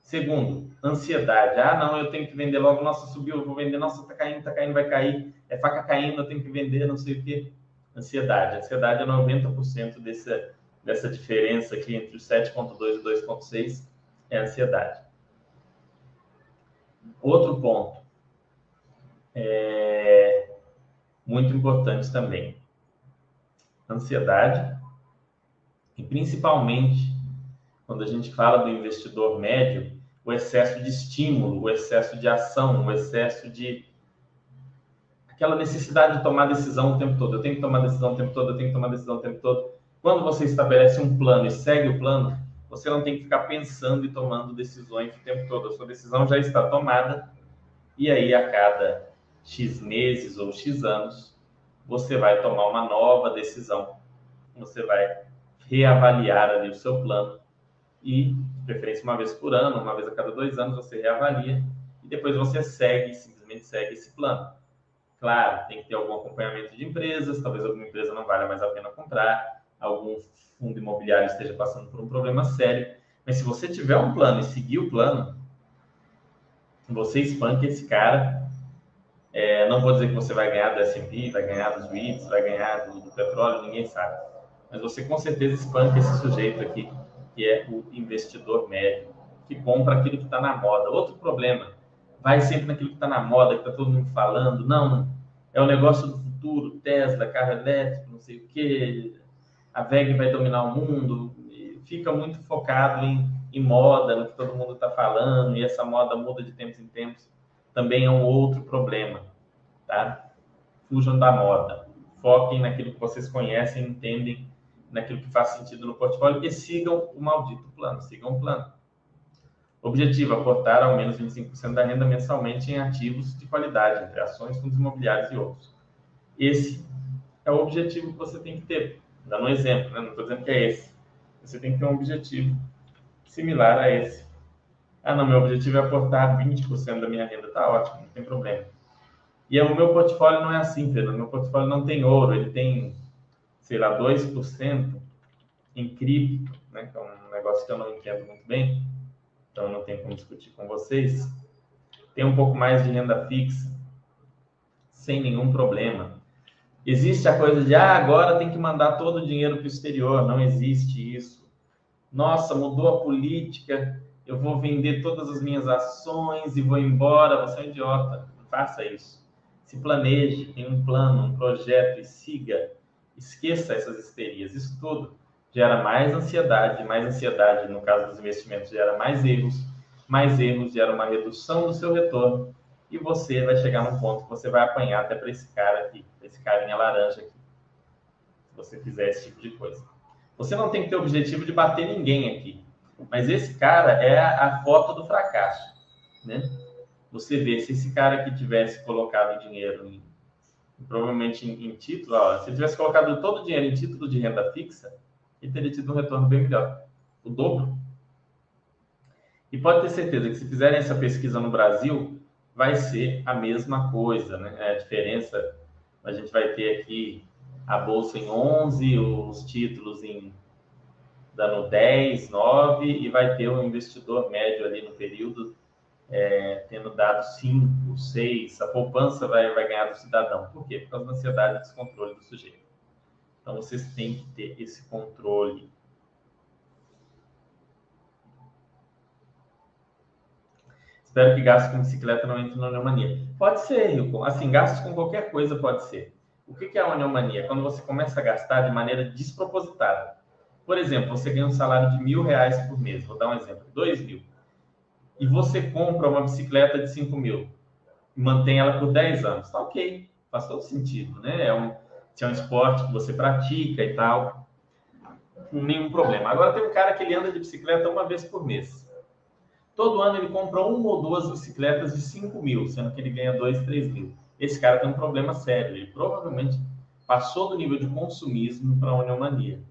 S1: Segundo, ansiedade. Ah, não, eu tenho que vender logo, nossa, subiu, eu vou vender, nossa, tá caindo, tá caindo, vai cair, é faca caindo, eu tenho que vender, não sei o quê. Ansiedade. Ansiedade é 90% dessa, dessa diferença aqui entre o 7.2 e 2.6 é ansiedade. Outro ponto. É muito importantes também. Ansiedade, e principalmente quando a gente fala do investidor médio, o excesso de estímulo, o excesso de ação, o excesso de aquela necessidade de tomar decisão o tempo todo. Eu tenho que tomar decisão o tempo todo, eu tenho que tomar decisão o tempo todo. Quando você estabelece um plano e segue o plano, você não tem que ficar pensando e tomando decisões o tempo todo. A sua decisão já está tomada e aí a cada X meses ou X anos, você vai tomar uma nova decisão. Você vai reavaliar ali o seu plano e, de preferência, uma vez por ano, uma vez a cada dois anos, você reavalia e depois você segue, simplesmente segue esse plano. Claro, tem que ter algum acompanhamento de empresas, talvez alguma empresa não valha mais a pena comprar, algum fundo imobiliário esteja passando por um problema sério, mas se você tiver um plano e seguir o plano, você espanca esse cara é, não vou dizer que você vai ganhar do S&P, vai ganhar dos REITs, vai ganhar do, do, petróleo, ninguém sabe. Mas você com certeza espanca esse sujeito aqui, que é o investidor médio, que compra aquilo que está na moda. Outro problema, vai sempre naquilo que está na moda, que está todo mundo falando. Não, é o negócio do futuro, Tesla, carro elétrico, não sei o quê, a VEG vai dominar o mundo. fica muito focado em, em moda, no que todo mundo está falando, e essa moda muda de tempos em tempos também é um outro problema, tá? Fujam da moda. Foquem naquilo que vocês conhecem, entendem, naquilo que faz sentido no portfólio e sigam o maldito plano, sigam o plano. Objetivo: aportar ao menos 25% da renda mensalmente em ativos de qualidade, entre ações, fundos imobiliários e outros. Esse é o objetivo que você tem que ter. Dando um exemplo, né? não estou dizendo que é esse. Você tem que ter um objetivo similar a esse. Ah, não, meu objetivo é aportar 20% da minha renda. Tá ótimo, não tem problema. E o meu portfólio não é assim, Pedro. O meu portfólio não tem ouro, ele tem, sei lá, 2% em cripto, né? Que é um negócio que eu não entendo muito bem, então não tenho como discutir com vocês. Tem um pouco mais de renda fixa, sem nenhum problema. Existe a coisa de, ah, agora tem que mandar todo o dinheiro para o exterior. Não existe isso. Nossa, mudou a política, eu vou vender todas as minhas ações e vou embora. Você é um idiota. Não faça isso. Se planeje, tenha um plano, um projeto e siga. Esqueça essas histerias. Isso tudo gera mais ansiedade. Mais ansiedade, no caso dos investimentos, gera mais erros. Mais erros gera uma redução do seu retorno. E você vai chegar num ponto que você vai apanhar até para esse cara aqui esse carinha laranja aqui. Se você fizer esse tipo de coisa. Você não tem que ter o objetivo de bater ninguém aqui. Mas esse cara é a, foto do fracasso, né? Você vê, se esse cara que tivesse colocado dinheiro em, provavelmente em, em título, ó, se tivesse colocado todo o dinheiro em título de renda fixa, ele teria tido um retorno bem melhor. O dobro. E pode ter certeza que se fizerem essa pesquisa no Brasil, vai ser a mesma coisa, né? É a diferença a gente vai ter aqui a bolsa em 11, os títulos em dando 10, 9 e vai ter o investidor médio ali no período é, tendo dado 5, 6. A poupança vai, vai ganhar do cidadão. Por quê? Por causa da ansiedade e descontrole do sujeito. Então vocês têm que ter esse controle. Espero que gastos com bicicleta não entre na neomania. Pode ser, Hilton. Assim, gastos com qualquer coisa pode ser. O que é a neomania? Quando você começa a gastar de maneira despropositada. Por exemplo, você ganha um salário de mil reais por mês. Vou dar um exemplo. Dois mil. E você compra uma bicicleta de cinco mil. E mantém ela por 10 anos. Tá ok. Faz todo sentido, né? É um, se é um esporte que você pratica e tal. Nenhum problema. Agora tem um cara que ele anda de bicicleta uma vez por mês Todo ano ele compra uma ou duas bicicletas de 5 mil, sendo que ele ganha 2, 3 mil. Esse cara tem um problema sério. Ele provavelmente passou do nível de consumismo para a uniomania.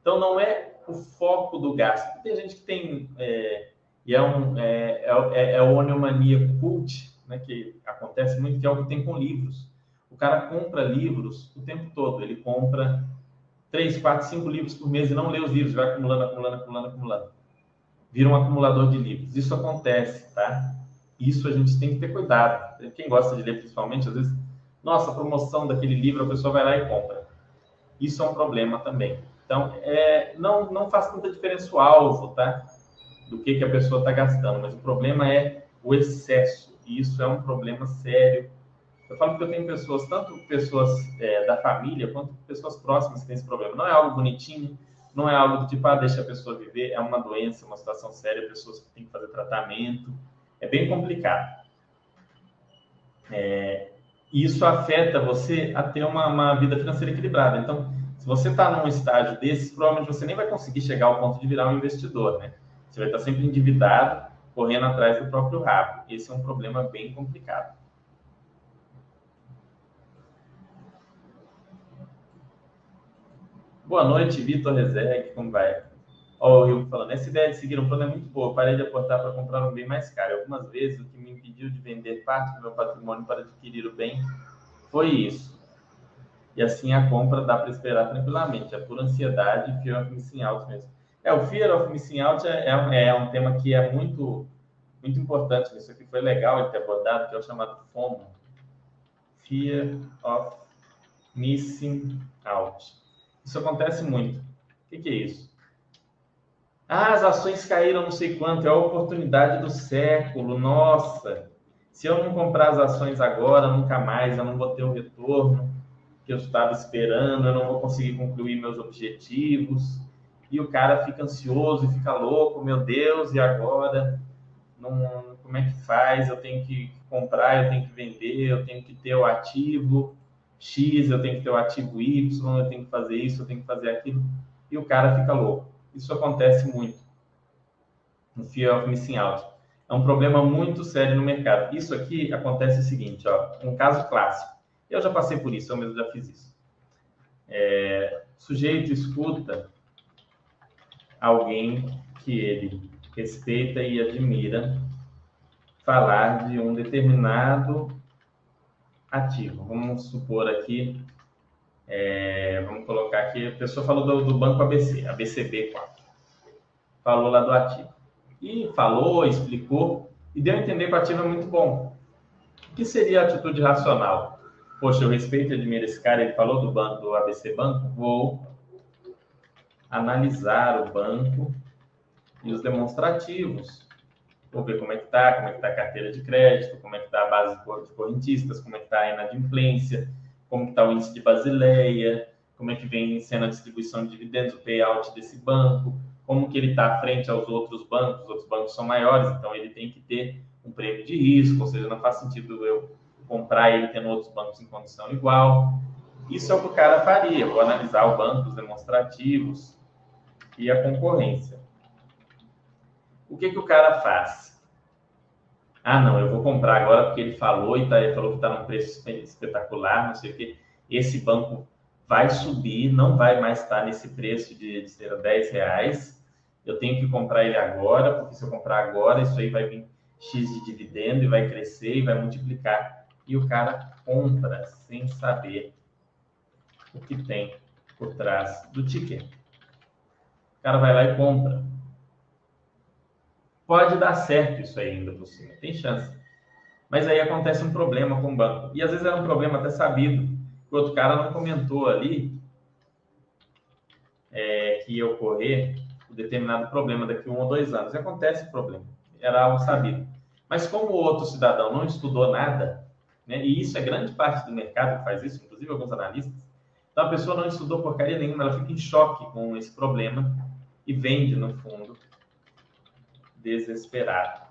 S1: Então, não é o foco do gasto. Tem gente que tem. É, e é, um, é, é, é a uniomania cult, né, que acontece muito, que é o que tem com livros. O cara compra livros o tempo todo. Ele compra 3, 4, 5 livros por mês e não lê os livros, vai acumulando, acumulando, acumulando, acumulando vira um acumulador de livros. Isso acontece, tá? Isso a gente tem que ter cuidado. Quem gosta de ler, principalmente, às vezes, nossa, promoção daquele livro, a pessoa vai lá e compra. Isso é um problema também. Então, é, não, não faz tanta diferença o alvo, tá? Do que, que a pessoa está gastando, mas o problema é o excesso. E isso é um problema sério. Eu falo que eu tenho pessoas, tanto pessoas é, da família, quanto pessoas próximas que têm esse problema. Não é algo bonitinho, não é algo do tipo, ah, deixa a pessoa viver, é uma doença, uma situação séria, pessoas que têm que fazer tratamento. É bem complicado. É, isso afeta você a ter uma, uma vida financeira equilibrada. Então, se você está num estágio desses, provavelmente você nem vai conseguir chegar ao ponto de virar um investidor, né? Você vai estar sempre endividado, correndo atrás do próprio rabo. Esse é um problema bem complicado. Boa noite, Vitor Rezeg, como vai? Ó, o Rio falando, essa ideia de seguir um plano é muito boa. Parei de aportar para comprar um bem mais caro. Algumas vezes o que me impediu de vender parte do meu patrimônio para adquirir o bem foi isso. E assim a compra dá para esperar tranquilamente. É por ansiedade e fear of missing out mesmo. É, o fear of missing out é, é, é um tema que é muito, muito importante. Isso aqui foi legal ele ter abordado, que é o chamado FOMO. Fear of missing out. Isso acontece muito. O que, que é isso? Ah, as ações caíram não sei quanto, é a oportunidade do século, nossa. Se eu não comprar as ações agora, nunca mais, eu não vou ter o retorno que eu estava esperando, eu não vou conseguir concluir meus objetivos. E o cara fica ansioso e fica louco, meu Deus, e agora? Não, como é que faz? Eu tenho que comprar, eu tenho que vender, eu tenho que ter o ativo. X, eu tenho que ter o ativo Y, eu tenho que fazer isso, eu tenho que fazer aquilo, e o cara fica louco. Isso acontece muito no Fear of Missing Out. É um problema muito sério no mercado. Isso aqui acontece o seguinte, ó, um caso clássico. Eu já passei por isso, eu mesmo já fiz isso. É, sujeito escuta alguém que ele respeita e admira falar de um determinado ativo. Vamos supor aqui, é, vamos colocar aqui, a pessoa falou do, do banco ABC, ABCB4. falou lá do ativo. E falou, explicou e deu a entender que o ativo é muito bom. O que seria a atitude racional? Poxa, eu respeito e admiro esse cara, ele falou do banco, do ABC Banco, vou analisar o banco e os demonstrativos. Vou ver como é que está, como é que está a carteira de crédito, como é que está a base de correntistas, como é que está a inadimplência, como está o índice de Basileia, como é que vem sendo a distribuição de dividendos, o payout desse banco, como que ele está frente aos outros bancos, os outros bancos são maiores, então ele tem que ter um prêmio de risco, ou seja, não faz sentido eu comprar ele tendo outros bancos em condição igual. Isso é o que o cara faria. Vou analisar o banco, os demonstrativos e a concorrência. O que, que o cara faz? Ah, não, eu vou comprar agora porque ele falou e tá, ele falou que está num preço espetacular, não sei o quê. Esse banco vai subir, não vai mais estar nesse preço de, de ser 10 reais. Eu tenho que comprar ele agora, porque se eu comprar agora, isso aí vai vir X de dividendo e vai crescer e vai multiplicar. E o cara compra sem saber o que tem por trás do ticket. Cara vai lá e compra. Pode dar certo isso aí ainda por cima, tem chance. Mas aí acontece um problema com o banco. E às vezes era um problema até sabido o outro cara não comentou ali é, que ia ocorrer um determinado problema daqui a um ou dois anos. E acontece o problema. Era algo sabido. Mas como o outro cidadão não estudou nada, né, e isso é grande parte do mercado que faz isso, inclusive alguns analistas, então a pessoa não estudou porcaria nenhuma, ela fica em choque com esse problema e vende, no fundo, desesperado.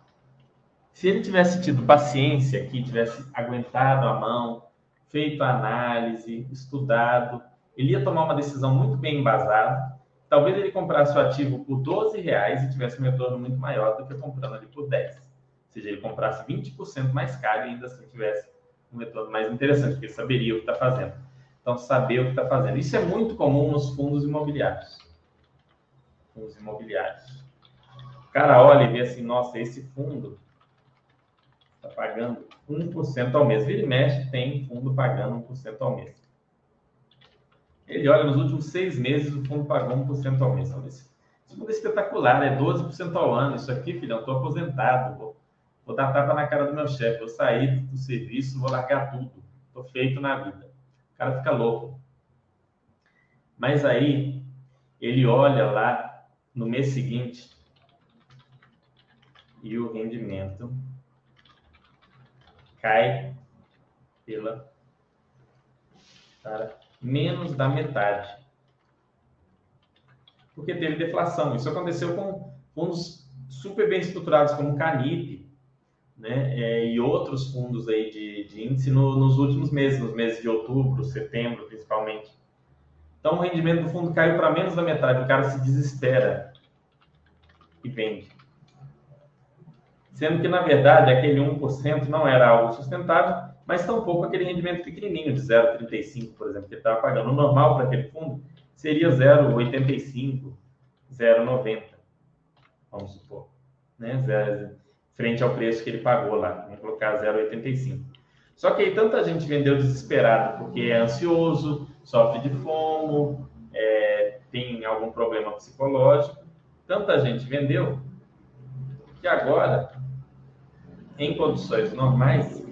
S1: Se ele tivesse tido paciência aqui, tivesse aguentado a mão, feito a análise, estudado, ele ia tomar uma decisão muito bem embasada. Talvez ele comprasse o ativo por 12 reais e tivesse um retorno muito maior do que comprando ali por 10. Ou seja, ele comprasse 20% mais caro e ainda assim tivesse um retorno mais interessante, porque ele saberia o que está fazendo. Então, saber o que está fazendo. Isso é muito comum nos fundos imobiliários. Fundos imobiliários. O cara olha e vê assim, nossa, esse fundo está pagando 1% ao mês. Vira e mexe, tem fundo pagando 1% ao mês. Ele olha, nos últimos seis meses o fundo pagou 1% ao mês. Esse fundo é espetacular, é 12% ao ano. Isso aqui, filhão, estou aposentado. Vou, vou dar tapa na cara do meu chefe. Vou sair do serviço, vou largar tudo. Estou feito na vida. O cara fica louco. Mas aí, ele olha lá no mês seguinte e o rendimento cai pela para menos da metade. Porque teve deflação. Isso aconteceu com fundos super bem estruturados, como o Canip, né? É, e outros fundos aí de, de índice no, nos últimos meses, nos meses de outubro, setembro, principalmente. Então, o rendimento do fundo caiu para menos da metade. O cara se desespera e vende. Sendo que, na verdade, aquele 1% não era algo sustentável, mas tampouco aquele rendimento pequenininho de 0,35, por exemplo, que ele estava pagando. O normal para aquele fundo seria 0,85, 0,90, vamos supor, né? Frente ao preço que ele pagou lá. Vamos colocar 0,85. Só que aí tanta gente vendeu desesperado porque é ansioso, sofre de fomo, é, tem algum problema psicológico. Tanta gente vendeu que agora em condições normais,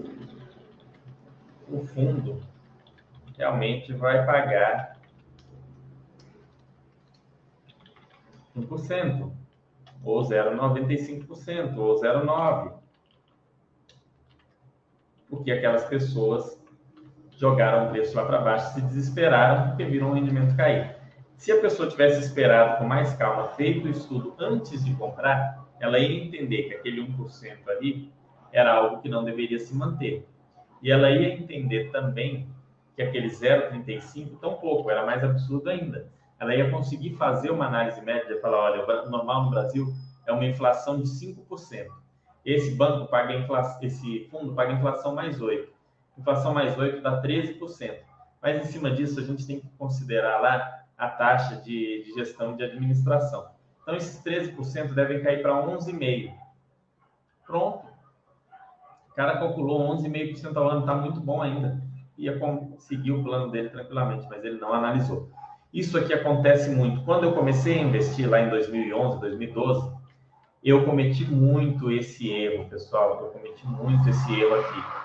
S1: o fundo realmente vai pagar 1%, ou 0,95%, ou 0,9%. Porque aquelas pessoas jogaram o preço lá para baixo, se desesperaram porque viram o rendimento cair. Se a pessoa tivesse esperado com mais calma, feito o estudo antes de comprar, ela ia entender que aquele 1% ali era algo que não deveria se manter. E ela ia entender também que aquele 0,35, tão pouco, era mais absurdo ainda. Ela ia conseguir fazer uma análise média e falar, olha, o normal no Brasil é uma inflação de 5%. Esse banco paga inflação, esse fundo paga inflação mais 8. Inflação mais 8 dá 13%. Mas em cima disso a gente tem que considerar lá a taxa de, de gestão de administração. Então esses 13% devem cair para 11,5%. Pronto. O cara calculou 11,5% ao ano, está muito bom ainda. Ia conseguir o plano dele tranquilamente, mas ele não analisou. Isso aqui acontece muito. Quando eu comecei a investir lá em 2011, 2012, eu cometi muito esse erro, pessoal. Eu cometi muito esse erro aqui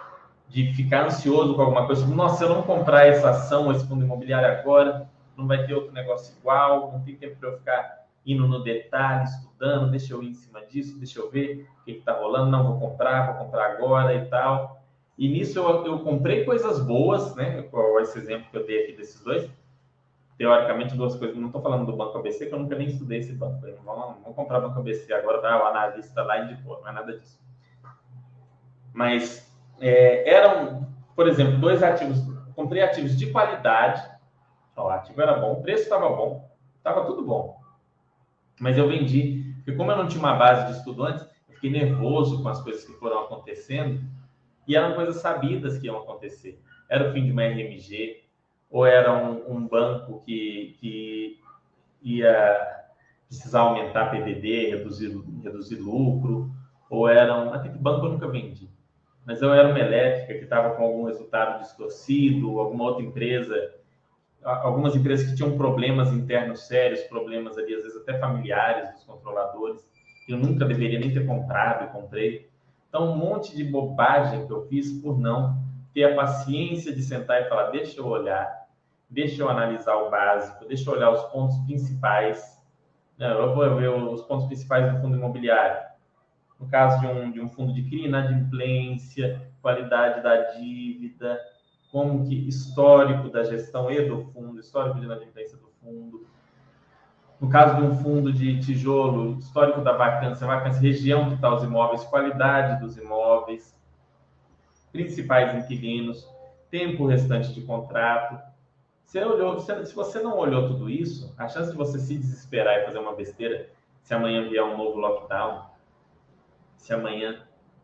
S1: de ficar ansioso com alguma coisa. Nossa, se eu não comprar essa ação, esse fundo imobiliário agora, não vai ter outro negócio igual, não tem tempo para eu ficar indo no detalhe, estudando, deixa eu ir em cima disso, deixa eu ver o que está rolando, não vou comprar, vou comprar agora e tal. E nisso eu, eu comprei coisas boas, né? Qual esse exemplo que eu dei aqui desses dois? Teoricamente, duas coisas. Não estou falando do Banco ABC, que eu nunca nem estudei esse banco. Vamos, vamos comprar Banco ABC agora, tá? o analista lá indicou, não é nada disso. Mas é, eram, por exemplo, dois ativos. Comprei ativos de qualidade. O ativo era bom, o preço estava bom, estava tudo bom. Mas eu vendi, porque como eu não tinha uma base de estudo antes, eu fiquei nervoso com as coisas que foram acontecendo e eram coisas sabidas que iam acontecer. Era o fim de uma RMG, ou era um, um banco que, que ia precisar aumentar PDD, reduzir, reduzir lucro, ou era um. Até que banco eu nunca vendi. Mas eu era uma elétrica que estava com algum resultado distorcido, alguma outra empresa, algumas empresas que tinham problemas internos sérios, problemas ali, às vezes até familiares dos controladores, que eu nunca deveria nem ter comprado comprei. Então, um monte de bobagem que eu fiz por não ter a paciência de sentar e falar: deixa eu olhar, deixa eu analisar o básico, deixa eu olhar os pontos principais. Eu vou ver os pontos principais do fundo imobiliário. No caso de um, de um fundo de CRI, inadimplência, qualidade da dívida, como que histórico da gestão e do fundo, histórico de inadimplência do fundo, no caso de um fundo de tijolo, histórico da vacância, vacância, região que está os imóveis, qualidade dos imóveis, principais inquilinos, tempo restante de contrato. Você olhou, se você não olhou tudo isso, a chance de você se desesperar e fazer uma besteira, se amanhã vier um novo lockdown, se amanhã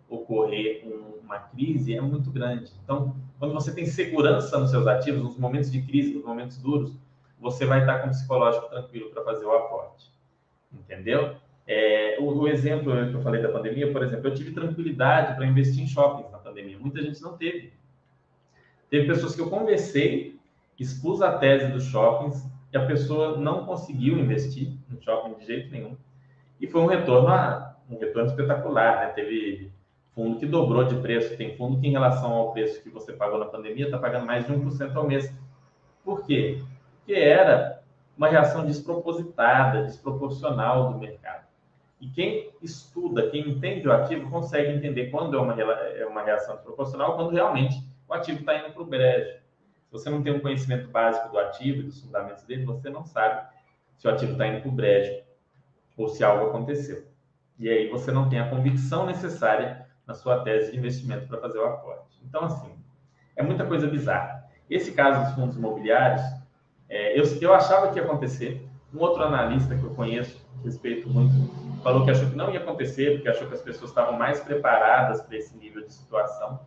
S1: ocorrer uma crise, é muito grande. Então, quando você tem segurança nos seus ativos, nos momentos de crise, nos momentos duros, você vai estar com o psicológico tranquilo para fazer o aporte. Entendeu? É, o, o, exemplo que eu falei da pandemia, por exemplo, eu tive tranquilidade para investir em shoppings na pandemia. Muita gente não teve. Teve pessoas que eu conversei, expus a tese dos shoppings e a pessoa não conseguiu investir no shopping de jeito nenhum. E foi um retorno, um retorno espetacular, né? Teve fundo que dobrou de preço, tem fundo que em relação ao preço que você pagou na pandemia está pagando mais de 1% ao mês. Por quê? que era uma reação despropositada, desproporcional do mercado. E quem estuda, quem entende o ativo, consegue entender quando é uma, é uma reação desproporcional, quando realmente o ativo está indo para o brejo. Se você não tem um conhecimento básico do ativo e dos fundamentos dele, você não sabe se o ativo está indo para o brejo ou se algo aconteceu. E aí você não tem a convicção necessária na sua tese de investimento para fazer o aporte. Então, assim, é muita coisa bizarra. Esse caso dos fundos imobiliários, é, eu, eu achava que ia acontecer. Um outro analista que eu conheço, respeito muito, falou que achou que não ia acontecer, porque achou que as pessoas estavam mais preparadas para esse nível de situação.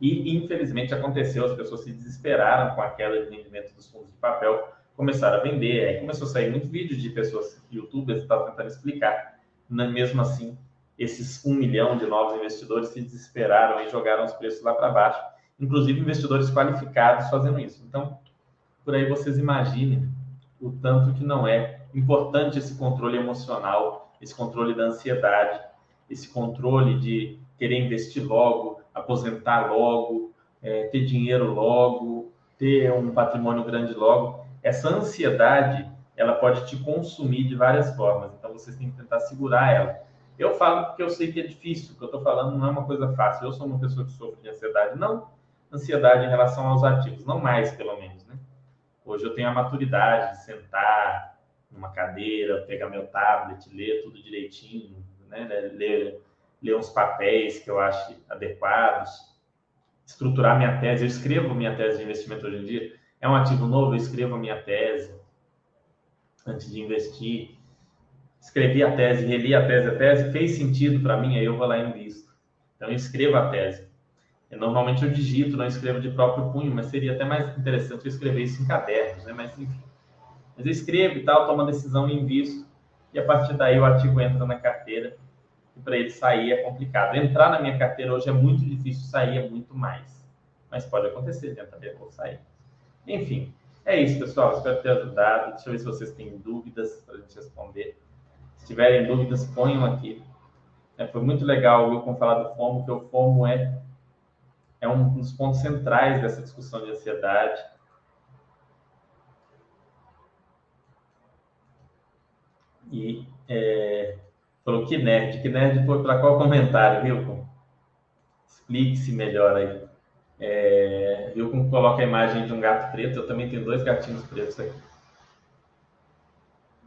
S1: E, infelizmente, aconteceu. As pessoas se desesperaram com a queda de rendimento dos fundos de papel, começaram a vender. Aí começou a sair muito vídeo de pessoas, youtubers, estavam tentando explicar. Mesmo assim, esses um milhão de novos investidores se desesperaram e jogaram os preços lá para baixo. Inclusive, investidores qualificados fazendo isso. Então, por aí vocês imaginem o tanto que não é importante esse controle emocional, esse controle da ansiedade, esse controle de querer investir logo, aposentar logo, é, ter dinheiro logo, ter um patrimônio grande logo. Essa ansiedade, ela pode te consumir de várias formas, então vocês têm que tentar segurar ela. Eu falo porque eu sei que é difícil, o que eu estou falando não é uma coisa fácil. Eu sou uma pessoa que sofre de ansiedade, não ansiedade em relação aos ativos, não mais pelo menos, né? Hoje eu tenho a maturidade de sentar numa cadeira, pegar meu tablet, ler tudo direitinho, né? ler, ler uns papéis que eu acho adequados, estruturar minha tese. Eu escrevo minha tese de investimento hoje em dia. É um ativo novo, eu escrevo a minha tese antes de investir. Escrevi a tese, reli a tese, a tese fez sentido para mim, aí eu vou lá e invisto. Então, eu escrevo a tese. Eu, normalmente eu digito, não escrevo de próprio punho, mas seria até mais interessante eu escrever isso em cadernos, né? Mas enfim. Mas eu escrevo e tal, tomo a decisão e invisto, e a partir daí o ativo entra na carteira, e para ele sair é complicado. Entrar na minha carteira hoje é muito difícil, sair é muito mais. Mas pode acontecer, de entrar ou sair. Enfim, É isso, pessoal. Espero ter ajudado. Deixa eu ver se vocês têm dúvidas para a gente responder. Se tiverem dúvidas, ponham aqui. É, foi muito legal como falar do FOMO, porque o FOMO é, é um dos pontos centrais dessa discussão de ansiedade. E é, falou que nerd. Que nerd foi para qual comentário, viu? Explique-se melhor aí. É, viu como coloca a imagem de um gato preto? Eu também tenho dois gatinhos pretos aqui.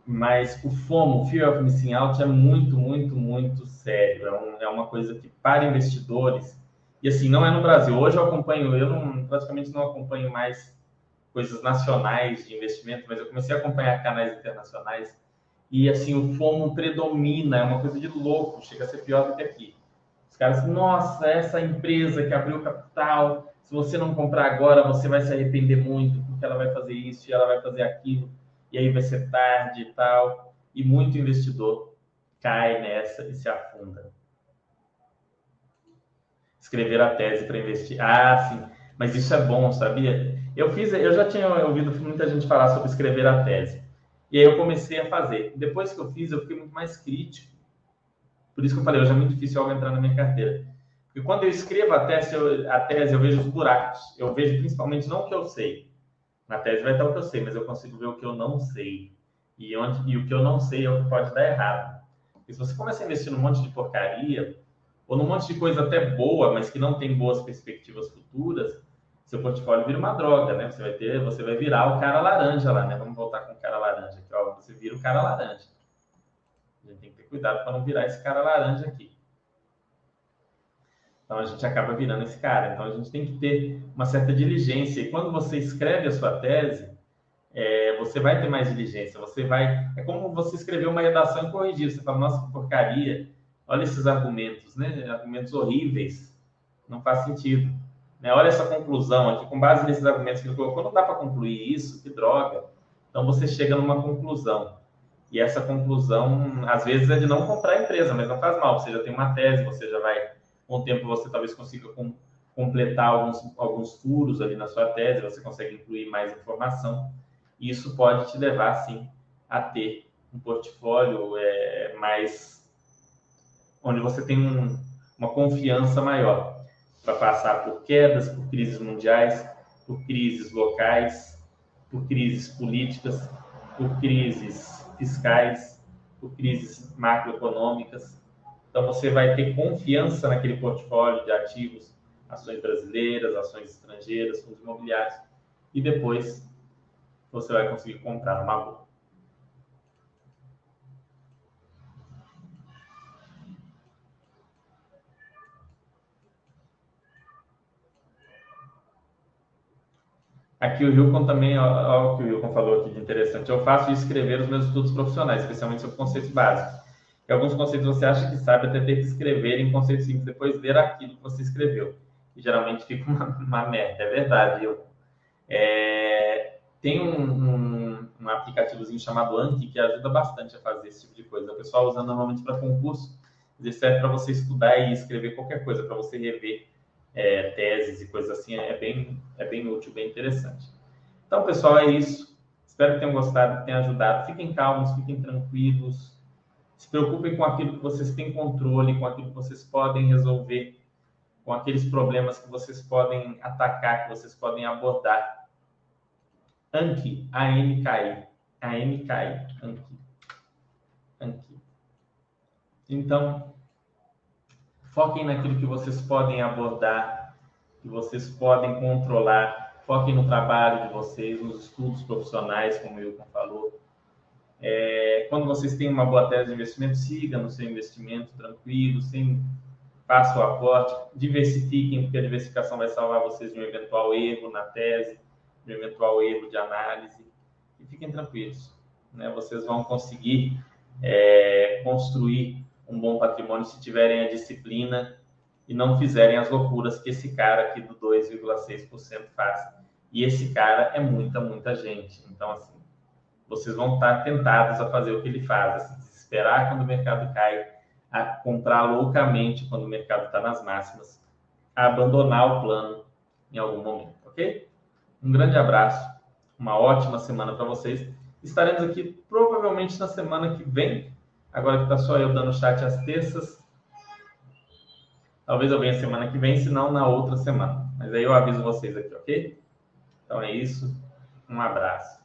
S1: Mas o FOMO, Fear of Missing Out, é muito, muito, muito sério. É, um, é uma coisa que, para investidores, e assim, não é no Brasil. Hoje eu acompanho, eu não, praticamente não acompanho mais coisas nacionais de investimento, mas eu comecei a acompanhar canais internacionais e assim o FOMO predomina, é uma coisa de louco, chega a ser pior do que aqui. Caras, nossa, essa empresa que abriu capital, se você não comprar agora, você vai se arrepender muito, porque ela vai fazer isso e ela vai fazer aquilo, e aí vai ser tarde e tal. E muito investidor cai nessa e se afunda. Escrever a tese para investir. Ah, sim, mas isso é bom, sabia? Eu fiz, eu já tinha ouvido muita gente falar sobre escrever a tese. E aí eu comecei a fazer. Depois que eu fiz, eu fiquei muito mais crítico. Por isso que eu falei, hoje é muito difícil algo entrar na minha carteira. Porque quando eu escrevo a tese, eu, a tese, eu vejo os buracos. Eu vejo principalmente não o que eu sei. Na tese vai estar o que eu sei, mas eu consigo ver o que eu não sei. E, onde, e o que eu não sei é o que pode dar errado. Porque se você começa a investir num monte de porcaria, ou num monte de coisa até boa, mas que não tem boas perspectivas futuras, seu portfólio vira uma droga, né? Você vai ter, você vai virar o cara laranja lá, né? Vamos voltar com o cara laranja aqui, ó. Você vira o cara laranja. A gente tem que ter cuidado para não virar esse cara laranja aqui. Então a gente acaba virando esse cara. Então a gente tem que ter uma certa diligência. E quando você escreve a sua tese, é, você vai ter mais diligência. Você vai. É como você escrever uma redação e corrigir. Você fala, nossa, que porcaria. Olha esses argumentos, né? Argumentos horríveis. Não faz sentido. Né? Olha essa conclusão aqui, com base nesses argumentos que ele colocou, não dá para concluir isso, que droga. Então você chega numa conclusão. E essa conclusão, às vezes, é de não comprar a empresa, mas não faz mal. Você já tem uma tese, você já vai, com o tempo, você talvez consiga com, completar alguns, alguns furos ali na sua tese, você consegue incluir mais informação. E isso pode te levar, sim, a ter um portfólio é, mais. onde você tem um, uma confiança maior para passar por quedas, por crises mundiais, por crises locais, por crises políticas, por crises fiscais, por crises macroeconômicas. Então, você vai ter confiança naquele portfólio de ativos, ações brasileiras, ações estrangeiras, fundos imobiliários, e depois você vai conseguir comprar uma boa. Aqui o Hilcon também, olha o que o Hilcon falou aqui de interessante. Eu faço escrever os meus estudos profissionais, especialmente sobre conceitos básicos. E alguns conceitos você acha que sabe até ter que escrever em conceitos simples, depois ler aquilo que você escreveu. E geralmente fica uma, uma merda, é verdade. Eu, é, tem um, um, um, aplicativozinho chamado Anki que ajuda bastante a fazer esse tipo de coisa. O pessoal usa normalmente para concurso, ele serve para você estudar e escrever qualquer coisa, para você rever é, teses e coisas assim, é bem, é bem útil, bem interessante. Então, pessoal, é isso. Espero que tenham gostado, que tenha ajudado. Fiquem calmos, fiquem tranquilos. Se preocupem com aquilo que vocês têm controle, com aquilo que vocês podem resolver, com aqueles problemas que vocês podem atacar, que vocês podem abordar. Anki, A-N-K-I. A-N-K-I, Anki. Anki. Então, Foquem naquilo que vocês podem abordar, que vocês podem controlar. Foquem no trabalho de vocês, nos estudos profissionais, como o Wilton falou. É, quando vocês têm uma boa tese de investimento, siga no seu investimento tranquilo, sem faça o aporte, diversifiquem, porque a diversificação vai salvar vocês de um eventual erro na tese, de um eventual erro de análise. E fiquem tranquilos, né? Vocês vão conseguir é, construir um bom patrimônio se tiverem a disciplina e não fizerem as loucuras que esse cara aqui do 2,6% faz. E esse cara é muita, muita gente. Então, assim, vocês vão estar tentados a fazer o que ele faz, assim, esperar quando o mercado cai, a comprar loucamente quando o mercado está nas máximas, a abandonar o plano em algum momento, ok? Um grande abraço, uma ótima semana para vocês. Estaremos aqui provavelmente na semana que vem. Agora que está só eu dando chat às terças. Talvez eu venha semana que vem, se não na outra semana. Mas aí eu aviso vocês aqui, ok? Então é isso. Um abraço.